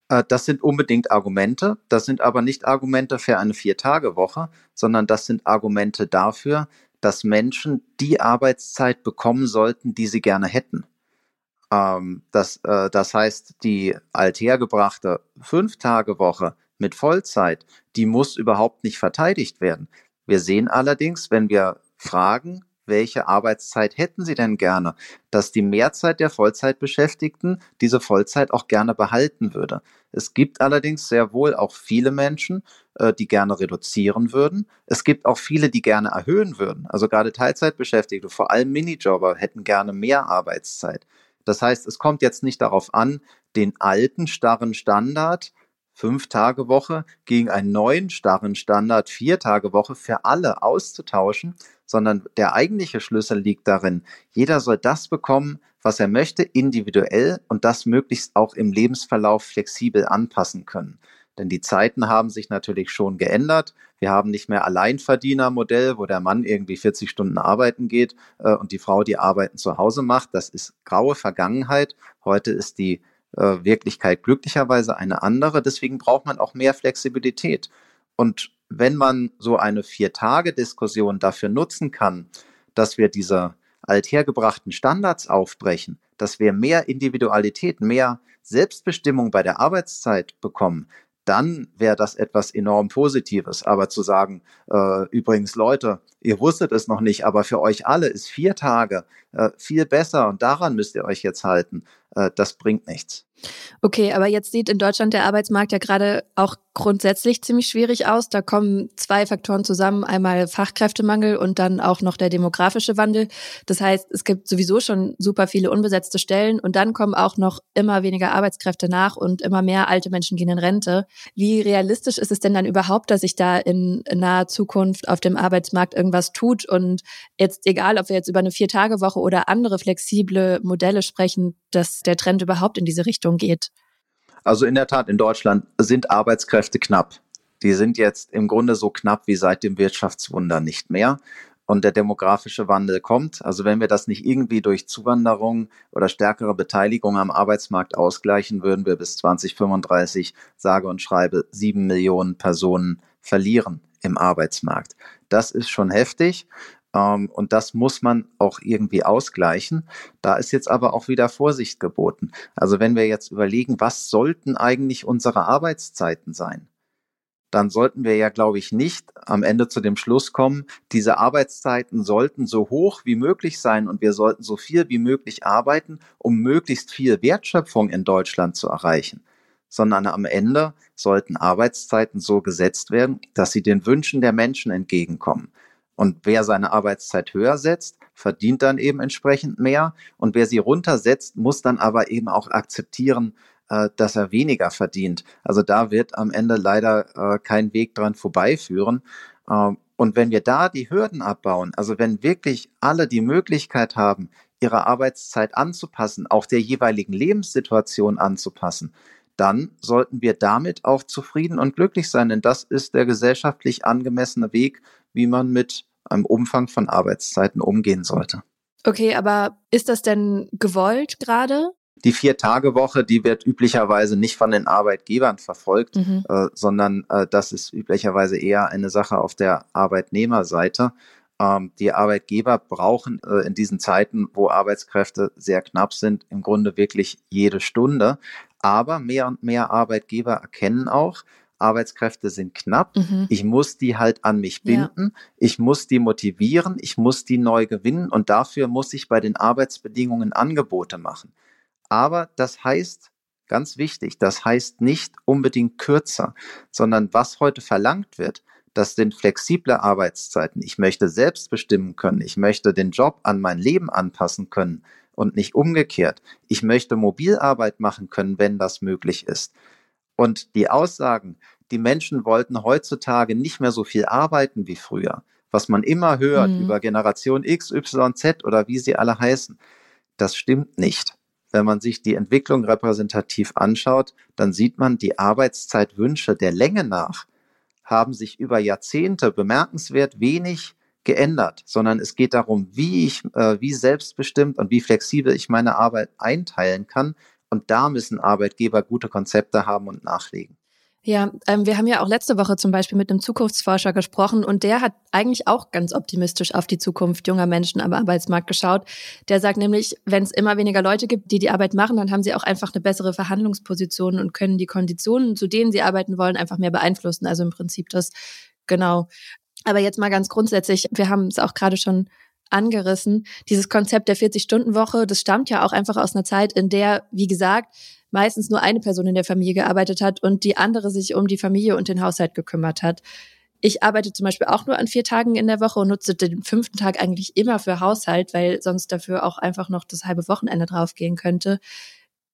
Äh, das sind unbedingt Argumente. Das sind aber nicht Argumente für eine Vier-Tage-Woche, sondern das sind Argumente dafür, dass Menschen die Arbeitszeit bekommen sollten, die sie gerne hätten. Ähm, das, äh, das heißt, die althergebrachte Fünf-Tage-Woche mit Vollzeit, die muss überhaupt nicht verteidigt werden. Wir sehen allerdings, wenn wir fragen, welche Arbeitszeit hätten Sie denn gerne, dass die Mehrzeit der Vollzeitbeschäftigten diese Vollzeit auch gerne behalten würde. Es gibt allerdings sehr wohl auch viele Menschen, äh, die gerne reduzieren würden. Es gibt auch viele, die gerne erhöhen würden. Also gerade Teilzeitbeschäftigte, vor allem Minijobber, hätten gerne mehr Arbeitszeit. Das heißt, es kommt jetzt nicht darauf an, den alten starren Standard fünf Tage Woche gegen einen neuen starren Standard vier Tage Woche für alle auszutauschen, sondern der eigentliche Schlüssel liegt darin, jeder soll das bekommen, was er möchte, individuell und das möglichst auch im Lebensverlauf flexibel anpassen können. Denn die Zeiten haben sich natürlich schon geändert. Wir haben nicht mehr Alleinverdienermodell, wo der Mann irgendwie 40 Stunden arbeiten geht äh, und die Frau die Arbeiten zu Hause macht. Das ist graue Vergangenheit. Heute ist die äh, Wirklichkeit glücklicherweise eine andere. Deswegen braucht man auch mehr Flexibilität. Und wenn man so eine Vier-Tage-Diskussion dafür nutzen kann, dass wir diese althergebrachten Standards aufbrechen, dass wir mehr Individualität, mehr Selbstbestimmung bei der Arbeitszeit bekommen, dann wäre das etwas enorm Positives. Aber zu sagen, äh, übrigens Leute, ihr wusstet es noch nicht, aber für euch alle ist vier Tage äh, viel besser und daran müsst ihr euch jetzt halten. Äh, das bringt nichts. Okay, aber jetzt sieht in Deutschland der Arbeitsmarkt ja gerade auch grundsätzlich ziemlich schwierig aus. Da kommen zwei Faktoren zusammen. Einmal Fachkräftemangel und dann auch noch der demografische Wandel. Das heißt, es gibt sowieso schon super viele unbesetzte Stellen und dann kommen auch noch immer weniger Arbeitskräfte nach und immer mehr alte Menschen gehen in Rente. Wie realistisch ist es denn dann überhaupt, dass sich da in naher Zukunft auf dem Arbeitsmarkt irgendwas tut? Und jetzt egal, ob wir jetzt über eine Vier-Tage-Woche oder andere flexible Modelle sprechen, der Trend überhaupt in diese Richtung geht. Also in der Tat, in Deutschland sind Arbeitskräfte knapp. Die sind jetzt im Grunde so knapp wie seit dem Wirtschaftswunder nicht mehr. Und der demografische Wandel kommt. Also wenn wir das nicht irgendwie durch Zuwanderung oder stärkere Beteiligung am Arbeitsmarkt ausgleichen, würden wir bis 2035 sage und schreibe sieben Millionen Personen verlieren im Arbeitsmarkt. Das ist schon heftig. Ähm, und das muss man auch irgendwie ausgleichen. Da ist jetzt aber auch wieder Vorsicht geboten. Also wenn wir jetzt überlegen, was sollten eigentlich unsere Arbeitszeiten sein? Dann sollten wir ja, glaube ich, nicht am Ende zu dem Schluss kommen, diese Arbeitszeiten sollten so hoch wie möglich sein und wir sollten so viel wie möglich arbeiten, um möglichst viel Wertschöpfung in Deutschland zu erreichen sondern am Ende sollten Arbeitszeiten so gesetzt werden, dass sie den Wünschen der Menschen entgegenkommen. Und wer seine Arbeitszeit höher setzt, verdient dann eben entsprechend mehr. Und wer sie runtersetzt, muss dann aber eben auch akzeptieren, äh, dass er weniger verdient. Also da wird am Ende leider äh, kein Weg dran vorbeiführen. Ähm, und wenn wir da die Hürden abbauen, also wenn wirklich alle die Möglichkeit haben, ihre Arbeitszeit anzupassen, auch der jeweiligen Lebenssituation anzupassen, dann sollten wir damit auch zufrieden und glücklich sein, denn das ist der gesellschaftlich angemessene Weg, wie man mit einem Umfang von Arbeitszeiten umgehen sollte. Okay, aber ist das denn gewollt gerade? Die Vier-Tage-Woche, die wird üblicherweise nicht von den Arbeitgebern verfolgt, mhm. äh, sondern äh, das ist üblicherweise eher eine Sache auf der Arbeitnehmerseite. Ähm, die Arbeitgeber brauchen äh, in diesen Zeiten, wo Arbeitskräfte sehr knapp sind, im Grunde wirklich jede Stunde. Aber mehr und mehr Arbeitgeber erkennen auch, Arbeitskräfte sind knapp. Mhm. Ich muss die halt an mich binden. Ja. Ich muss die motivieren. Ich muss die neu gewinnen. Und dafür muss ich bei den Arbeitsbedingungen Angebote machen. Aber das heißt, ganz wichtig, das heißt nicht unbedingt kürzer, sondern was heute verlangt wird, das sind flexible Arbeitszeiten. Ich möchte selbst bestimmen können. Ich möchte den Job an mein Leben anpassen können und nicht umgekehrt. Ich möchte Mobilarbeit machen können, wenn das möglich ist. Und die Aussagen, die Menschen wollten heutzutage nicht mehr so viel arbeiten wie früher, was man immer hört mhm. über Generation X, Y, Z oder wie sie alle heißen, das stimmt nicht. Wenn man sich die Entwicklung repräsentativ anschaut, dann sieht man, die Arbeitszeitwünsche der Länge nach haben sich über Jahrzehnte bemerkenswert wenig geändert, sondern es geht darum, wie ich, äh, wie selbstbestimmt und wie flexibel ich meine Arbeit einteilen kann und da müssen Arbeitgeber gute Konzepte haben und nachlegen. Ja, ähm, wir haben ja auch letzte Woche zum Beispiel mit einem Zukunftsforscher gesprochen und der hat eigentlich auch ganz optimistisch auf die Zukunft junger Menschen am Arbeitsmarkt geschaut. Der sagt nämlich, wenn es immer weniger Leute gibt, die die Arbeit machen, dann haben sie auch einfach eine bessere Verhandlungsposition und können die Konditionen, zu denen sie arbeiten wollen, einfach mehr beeinflussen. Also im Prinzip das genau. Aber jetzt mal ganz grundsätzlich, wir haben es auch gerade schon angerissen. Dieses Konzept der 40-Stunden-Woche, das stammt ja auch einfach aus einer Zeit, in der, wie gesagt, meistens nur eine Person in der Familie gearbeitet hat und die andere sich um die Familie und den Haushalt gekümmert hat. Ich arbeite zum Beispiel auch nur an vier Tagen in der Woche und nutze den fünften Tag eigentlich immer für Haushalt, weil sonst dafür auch einfach noch das halbe Wochenende draufgehen könnte.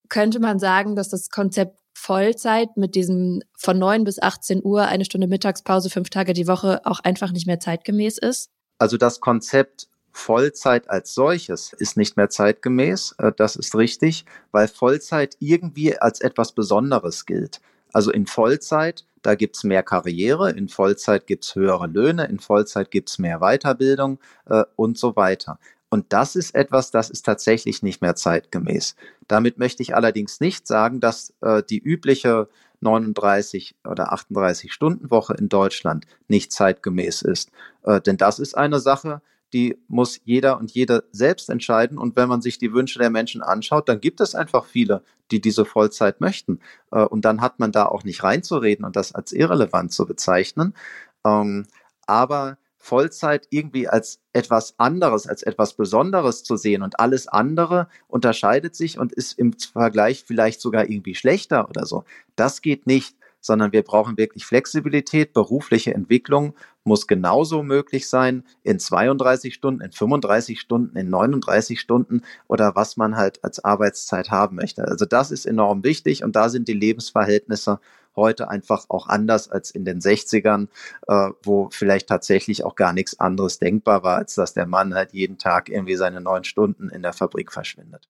Könnte man sagen, dass das Konzept Vollzeit mit diesem von neun bis 18 Uhr, eine Stunde Mittagspause, fünf Tage die Woche auch einfach nicht mehr zeitgemäß ist? Also das Konzept Vollzeit als solches ist nicht mehr zeitgemäß. Äh, das ist richtig, weil Vollzeit irgendwie als etwas Besonderes gilt. Also in Vollzeit, da gibt's mehr Karriere, in Vollzeit gibt's höhere Löhne, in Vollzeit gibt's mehr Weiterbildung äh, und so weiter. Und das ist etwas, das ist tatsächlich nicht mehr zeitgemäß. Damit möchte ich allerdings nicht sagen, dass äh, die übliche 39 oder 38 Stunden Woche in Deutschland nicht zeitgemäß ist. Äh, denn das ist eine Sache, die muss jeder und jede selbst entscheiden. Und wenn man sich die Wünsche der Menschen anschaut, dann gibt es einfach viele, die diese Vollzeit möchten. Äh, und dann hat man da auch nicht reinzureden und das als irrelevant zu bezeichnen. Ähm, aber Vollzeit irgendwie als etwas anderes, als etwas Besonderes zu sehen und alles andere unterscheidet sich und ist im Vergleich vielleicht sogar irgendwie schlechter oder so. Das geht nicht, sondern wir brauchen wirklich Flexibilität, berufliche Entwicklung muss genauso möglich sein in 32 Stunden, in 35 Stunden, in 39 Stunden oder was man halt als Arbeitszeit haben möchte. Also das ist enorm wichtig und da sind die Lebensverhältnisse heute einfach auch anders als in den 60ern, äh, wo vielleicht tatsächlich auch gar nichts anderes denkbar war, als dass der Mann halt jeden Tag irgendwie seine neun Stunden in der Fabrik verschwindet.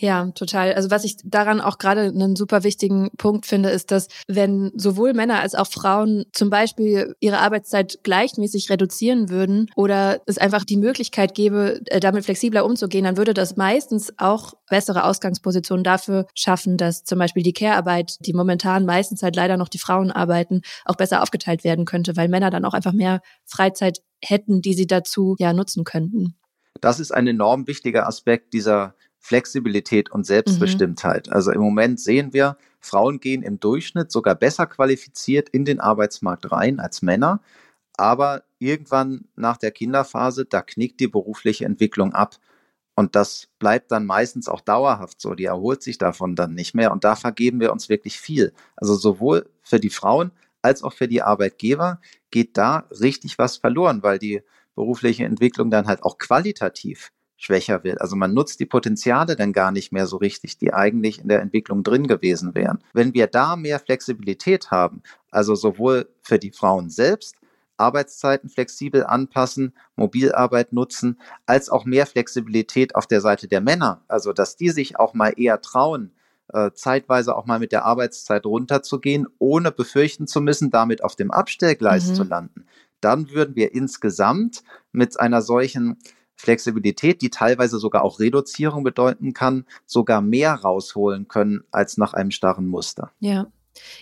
Ja, total. Also was ich daran auch gerade einen super wichtigen Punkt finde, ist, dass wenn sowohl Männer als auch Frauen zum Beispiel ihre Arbeitszeit gleichmäßig reduzieren würden oder es einfach die Möglichkeit gäbe, äh, damit flexibler umzugehen, dann würde das meistens auch bessere Ausgangspositionen dafür schaffen, dass zum Beispiel die Care-Arbeit, die momentan meistens halt leider noch die Frauen arbeiten, auch besser aufgeteilt werden könnte, weil Männer dann auch einfach mehr Freizeit hätten, die sie dazu ja nutzen könnten. Das ist ein enorm wichtiger Aspekt dieser Flexibilität und Selbstbestimmtheit. Mhm. Also im Moment sehen wir, Frauen gehen im Durchschnitt sogar besser qualifiziert in den Arbeitsmarkt rein als Männer. Aber irgendwann nach der Kinderphase, da knickt die berufliche Entwicklung ab. Und das bleibt dann meistens auch dauerhaft so. Die erholt sich davon dann nicht mehr. Und da vergeben wir uns wirklich viel. Also sowohl für die Frauen als auch für die Arbeitgeber geht da richtig was verloren, weil die berufliche Entwicklung dann halt auch qualitativ schwächer wird. Also man nutzt die Potenziale dann gar nicht mehr so richtig, die eigentlich in der Entwicklung drin gewesen wären. Wenn wir da mehr Flexibilität haben, also sowohl für die Frauen selbst, Arbeitszeiten flexibel anpassen, Mobilarbeit nutzen, als auch mehr Flexibilität auf der Seite der Männer, also dass die sich auch mal eher trauen, äh, zeitweise auch mal mit der Arbeitszeit runterzugehen, ohne befürchten zu müssen, damit auf dem Abstellgleis mhm. zu landen. Dann würden wir insgesamt mit einer solchen Flexibilität, die teilweise sogar auch Reduzierung bedeuten kann, sogar mehr rausholen können als nach einem starren Muster. Ja.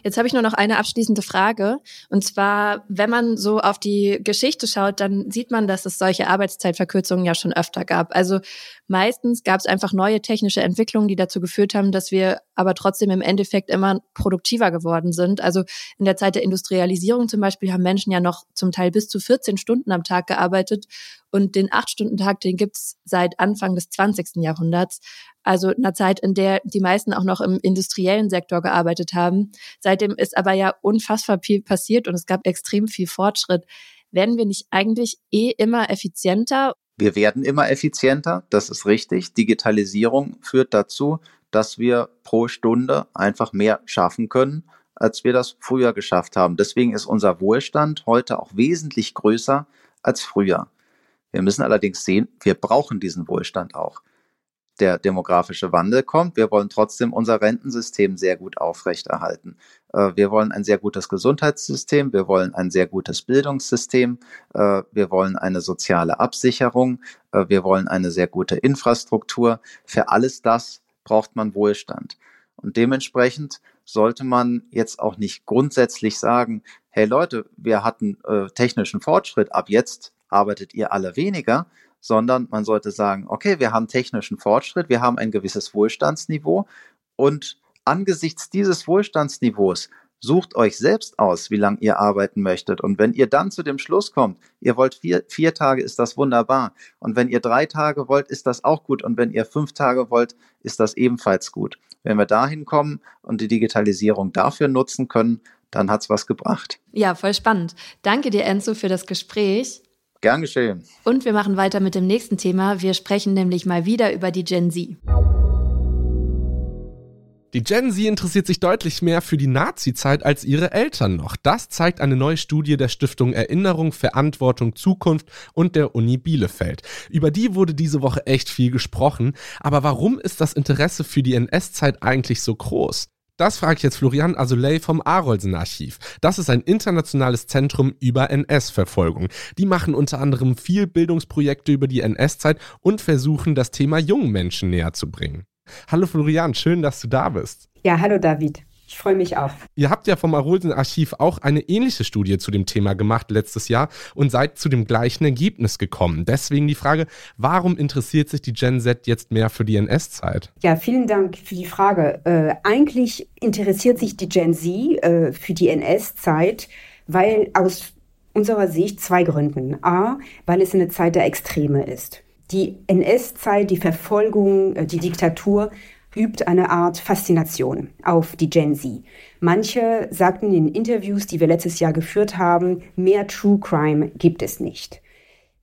Jetzt habe ich nur noch eine abschließende Frage. Und zwar, wenn man so auf die Geschichte schaut, dann sieht man, dass es solche Arbeitszeitverkürzungen ja schon öfter gab. Also meistens gab es einfach neue technische Entwicklungen, die dazu geführt haben, dass wir aber trotzdem im Endeffekt immer produktiver geworden sind. Also in der Zeit der Industrialisierung zum Beispiel haben Menschen ja noch zum Teil bis zu 14 Stunden am Tag gearbeitet. Und den Acht-Stunden-Tag, den gibt's seit Anfang des 20. Jahrhunderts. Also einer Zeit, in der die meisten auch noch im industriellen Sektor gearbeitet haben. Seitdem ist aber ja unfassbar viel passiert und es gab extrem viel Fortschritt. Werden wir nicht eigentlich eh immer effizienter? Wir werden immer effizienter, das ist richtig. Digitalisierung führt dazu, dass wir pro Stunde einfach mehr schaffen können, als wir das früher geschafft haben. Deswegen ist unser Wohlstand heute auch wesentlich größer als früher. Wir müssen allerdings sehen, wir brauchen diesen Wohlstand auch der demografische Wandel kommt. Wir wollen trotzdem unser Rentensystem sehr gut aufrechterhalten. Äh, wir wollen ein sehr gutes Gesundheitssystem, wir wollen ein sehr gutes Bildungssystem, äh, wir wollen eine soziale Absicherung, äh, wir wollen eine sehr gute Infrastruktur. Für alles das braucht man Wohlstand. Und dementsprechend sollte man jetzt auch nicht grundsätzlich sagen, hey Leute, wir hatten technischen Fortschritt, ab jetzt arbeitet ihr alle weniger, sondern man sollte sagen, okay, wir haben technischen Fortschritt, wir haben ein gewisses Wohlstandsniveau und angesichts dieses Wohlstandsniveaus sucht euch selbst aus, wie lange ihr arbeiten möchtet. Und wenn ihr dann zu dem Schluss kommt, ihr wollt vier, vier Tage, ist das wunderbar. Und wenn ihr drei Tage wollt, ist das auch gut. Und wenn ihr fünf Tage wollt, ist das ebenfalls gut. Wenn wir dahin kommen und die Digitalisierung dafür nutzen können, dann hat's was gebracht. Ja, voll spannend. Danke dir, Enzo, für das Gespräch. Gern geschehen. Und wir machen weiter mit dem nächsten Thema. Wir sprechen nämlich mal wieder über die Gen Z. Die Gen Z interessiert sich deutlich mehr für die Nazi-Zeit als ihre Eltern noch. Das zeigt eine neue Studie der Stiftung Erinnerung, Verantwortung, Zukunft und der Uni Bielefeld. Über die wurde diese Woche echt viel gesprochen. Aber warum ist das Interesse für die NS-Zeit eigentlich so groß? Das frage ich jetzt Florian Asoley vom Arolsen Archiv. Das ist ein internationales Zentrum über NS-Verfolgung. Die machen unter anderem viel Bildungsprojekte über die NS-Zeit und versuchen, das Thema jungen Menschen näher zu bringen. Hallo Florian, schön, dass du da bist. Ja, hallo David. Ich freue mich auch. Ihr habt ja vom Arolsen-Archiv auch eine ähnliche Studie zu dem Thema gemacht letztes Jahr und seid zu dem gleichen Ergebnis gekommen. Deswegen die Frage, warum interessiert sich die Gen Z jetzt mehr für die NS-Zeit? Ja, vielen Dank für die Frage. Äh, eigentlich interessiert sich die Gen Z äh, für die NS-Zeit, weil aus unserer Sicht zwei Gründen. A, weil es eine Zeit der Extreme ist. Die NS-Zeit, die Verfolgung, äh, die Diktatur übt eine Art Faszination auf die Gen Z. Manche sagten in Interviews, die wir letztes Jahr geführt haben, mehr True Crime gibt es nicht.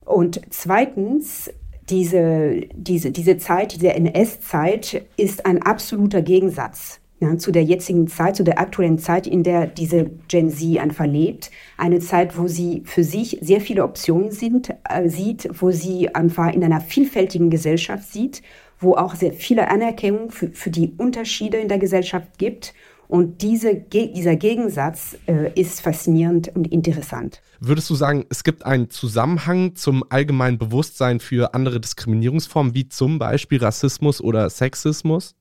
Und zweitens, diese, diese, diese Zeit, diese NS-Zeit ist ein absoluter Gegensatz ja, zu der jetzigen Zeit, zu der aktuellen Zeit, in der diese Gen Z einfach lebt. Eine Zeit, wo sie für sich sehr viele Optionen sind, äh, sieht, wo sie einfach in einer vielfältigen Gesellschaft sieht, wo auch sehr viele Anerkennung für, für die Unterschiede in der Gesellschaft gibt. Und diese, dieser Gegensatz äh, ist faszinierend und interessant. Würdest du sagen, es gibt einen Zusammenhang zum allgemeinen Bewusstsein für andere Diskriminierungsformen, wie zum Beispiel Rassismus oder Sexismus?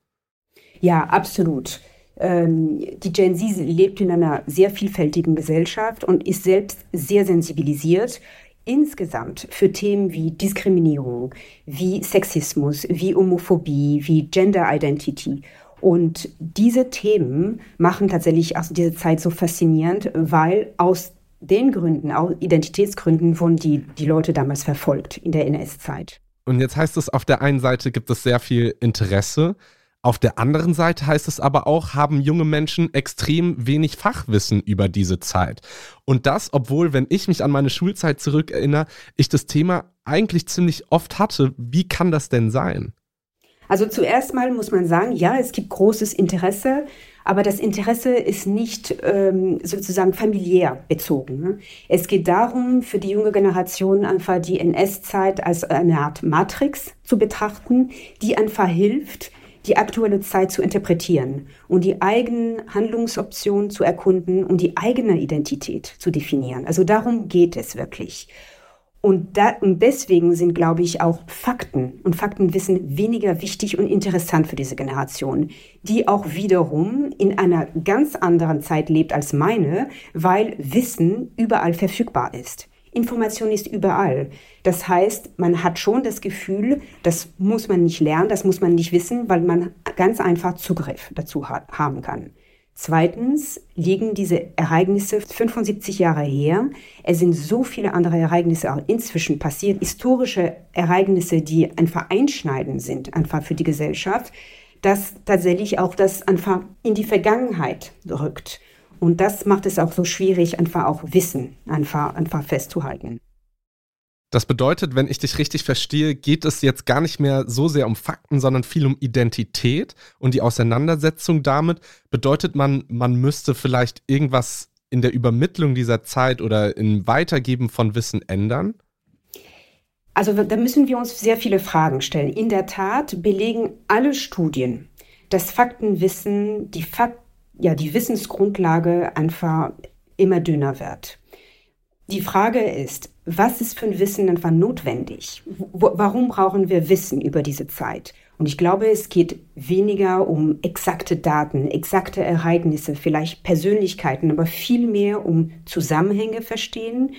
Ja, absolut. Ähm, die Gen Z lebt in einer sehr vielfältigen Gesellschaft und ist selbst sehr sensibilisiert insgesamt für Themen wie Diskriminierung, wie Sexismus, wie Homophobie, wie Gender Identity. Und diese Themen machen tatsächlich auch diese Zeit so faszinierend, weil aus den Gründen, auch Identitätsgründen, wurden die, die Leute damals verfolgt in der NS-Zeit. Und jetzt heißt es, auf der einen Seite gibt es sehr viel Interesse auf der anderen Seite heißt es aber auch, haben junge Menschen extrem wenig Fachwissen über diese Zeit. Und das, obwohl, wenn ich mich an meine Schulzeit zurückerinnere, ich das Thema eigentlich ziemlich oft hatte. Wie kann das denn sein? Also zuerst mal muss man sagen, ja, es gibt großes Interesse, aber das Interesse ist nicht ähm, sozusagen familiär bezogen. Ne? Es geht darum, für die junge Generation einfach die NS-Zeit als eine Art Matrix zu betrachten, die einfach hilft, die aktuelle Zeit zu interpretieren und die eigenen Handlungsoptionen zu erkunden und die eigene Identität zu definieren. Also darum geht es wirklich. Und, da, und deswegen sind, glaube ich, auch Fakten und Faktenwissen weniger wichtig und interessant für diese Generation, die auch wiederum in einer ganz anderen Zeit lebt als meine, weil Wissen überall verfügbar ist. Information ist überall. Das heißt, man hat schon das Gefühl, das muss man nicht lernen, das muss man nicht wissen, weil man ganz einfach Zugriff dazu ha haben kann. Zweitens liegen diese Ereignisse 75 Jahre her. Es sind so viele andere Ereignisse auch inzwischen passiert, historische Ereignisse, die einfach einschneidend sind, einfach für die Gesellschaft, dass tatsächlich auch das einfach in die Vergangenheit rückt. Und das macht es auch so schwierig, einfach auch Wissen einfach, einfach festzuhalten. Das bedeutet, wenn ich dich richtig verstehe, geht es jetzt gar nicht mehr so sehr um Fakten, sondern viel um Identität und die Auseinandersetzung damit. Bedeutet man, man müsste vielleicht irgendwas in der Übermittlung dieser Zeit oder im Weitergeben von Wissen ändern? Also da müssen wir uns sehr viele Fragen stellen. In der Tat belegen alle Studien, dass Faktenwissen, die Fakten, ja, die Wissensgrundlage einfach immer dünner wird. Die Frage ist, was ist für ein Wissen einfach notwendig? W warum brauchen wir Wissen über diese Zeit? Und ich glaube, es geht weniger um exakte Daten, exakte Ereignisse, vielleicht Persönlichkeiten, aber vielmehr um Zusammenhänge verstehen,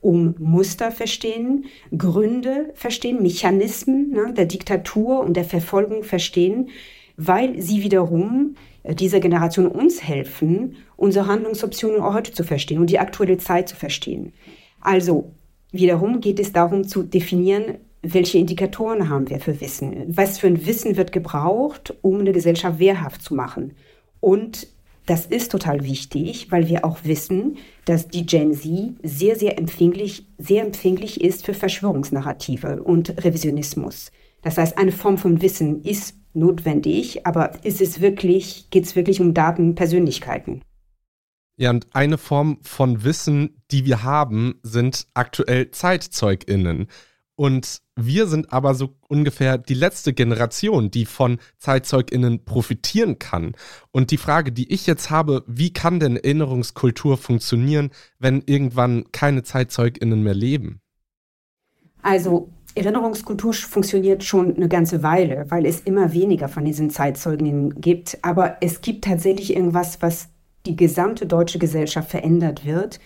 um Muster verstehen, Gründe verstehen, Mechanismen ne, der Diktatur und der Verfolgung verstehen, weil sie wiederum dieser Generation uns helfen, unsere Handlungsoptionen auch heute zu verstehen und die aktuelle Zeit zu verstehen. Also wiederum geht es darum zu definieren, welche Indikatoren haben wir für Wissen? Was für ein Wissen wird gebraucht, um eine Gesellschaft wehrhaft zu machen? Und das ist total wichtig, weil wir auch wissen, dass die Gen Z sehr, sehr empfänglich, sehr empfänglich ist für Verschwörungsnarrative und Revisionismus. Das heißt, eine Form von Wissen ist notwendig, aber ist es wirklich, geht es wirklich um Daten, Persönlichkeiten? Ja, und eine Form von Wissen, die wir haben, sind aktuell ZeitzeugInnen. Und wir sind aber so ungefähr die letzte Generation, die von ZeitzeugInnen profitieren kann. Und die Frage, die ich jetzt habe, wie kann denn Erinnerungskultur funktionieren, wenn irgendwann keine ZeitzeugInnen mehr leben? Also Erinnerungskultur funktioniert schon eine ganze Weile, weil es immer weniger von diesen Zeitzeugen gibt. Aber es gibt tatsächlich irgendwas, was die gesamte deutsche Gesellschaft verändert wird.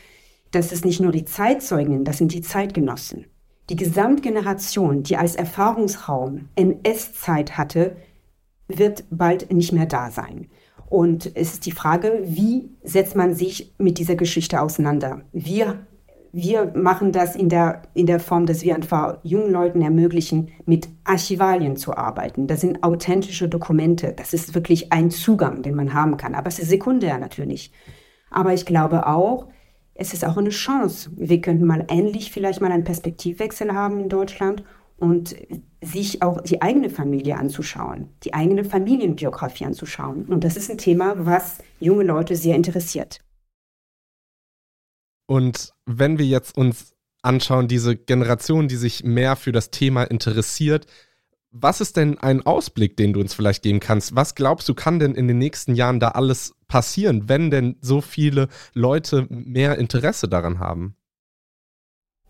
Das ist nicht nur die Zeitzeugen, das sind die Zeitgenossen. Die Gesamtgeneration, die als Erfahrungsraum NS-Zeit hatte, wird bald nicht mehr da sein. Und es ist die Frage, wie setzt man sich mit dieser Geschichte auseinander? Wir wir machen das in der, in der Form, dass wir einfach jungen Leuten ermöglichen, mit Archivalien zu arbeiten. Das sind authentische Dokumente. Das ist wirklich ein Zugang, den man haben kann. Aber es ist sekundär natürlich. Aber ich glaube auch, es ist auch eine Chance. Wir könnten mal endlich vielleicht mal einen Perspektivwechsel haben in Deutschland und sich auch die eigene Familie anzuschauen, die eigene Familienbiografie anzuschauen. Und das ist ein Thema, was junge Leute sehr interessiert. Und wenn wir jetzt uns anschauen, diese Generation, die sich mehr für das Thema interessiert, was ist denn ein Ausblick, den du uns vielleicht geben kannst? Was glaubst du, kann denn in den nächsten Jahren da alles passieren, wenn denn so viele Leute mehr Interesse daran haben?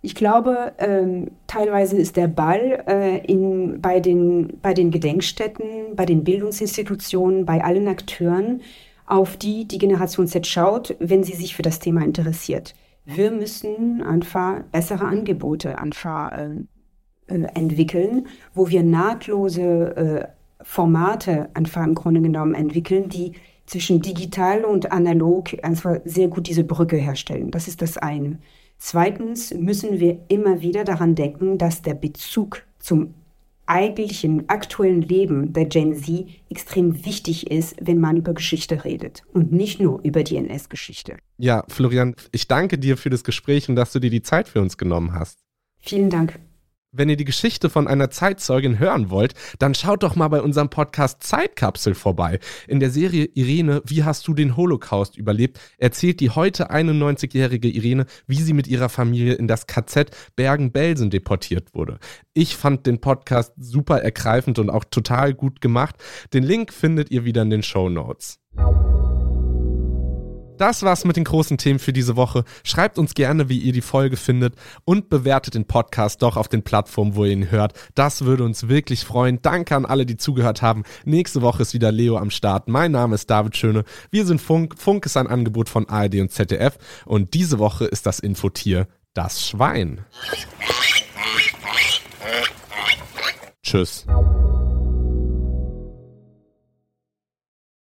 Ich glaube, ähm, teilweise ist der Ball äh, in, bei, den, bei den Gedenkstätten, bei den Bildungsinstitutionen, bei allen Akteuren, auf die die Generation Z schaut, wenn sie sich für das Thema interessiert. Wir müssen einfach bessere Angebote einfach äh, äh, entwickeln, wo wir nahtlose äh, Formate einfach im Grunde genommen entwickeln, die zwischen digital und analog einfach sehr gut diese Brücke herstellen. Das ist das eine. Zweitens müssen wir immer wieder daran denken, dass der Bezug zum eigentlichen aktuellen Leben der Gen Z extrem wichtig ist, wenn man über Geschichte redet und nicht nur über die NS-Geschichte. Ja, Florian, ich danke dir für das Gespräch und dass du dir die Zeit für uns genommen hast. Vielen Dank. Wenn ihr die Geschichte von einer Zeitzeugin hören wollt, dann schaut doch mal bei unserem Podcast Zeitkapsel vorbei. In der Serie Irene, wie hast du den Holocaust überlebt, erzählt die heute 91-jährige Irene, wie sie mit ihrer Familie in das KZ Bergen-Belsen deportiert wurde. Ich fand den Podcast super ergreifend und auch total gut gemacht. Den Link findet ihr wieder in den Show Notes. Das war's mit den großen Themen für diese Woche. Schreibt uns gerne, wie ihr die Folge findet und bewertet den Podcast doch auf den Plattformen, wo ihr ihn hört. Das würde uns wirklich freuen. Danke an alle, die zugehört haben. Nächste Woche ist wieder Leo am Start. Mein Name ist David Schöne. Wir sind Funk. Funk ist ein Angebot von ARD und ZDF und diese Woche ist das Infotier das Schwein. Tschüss.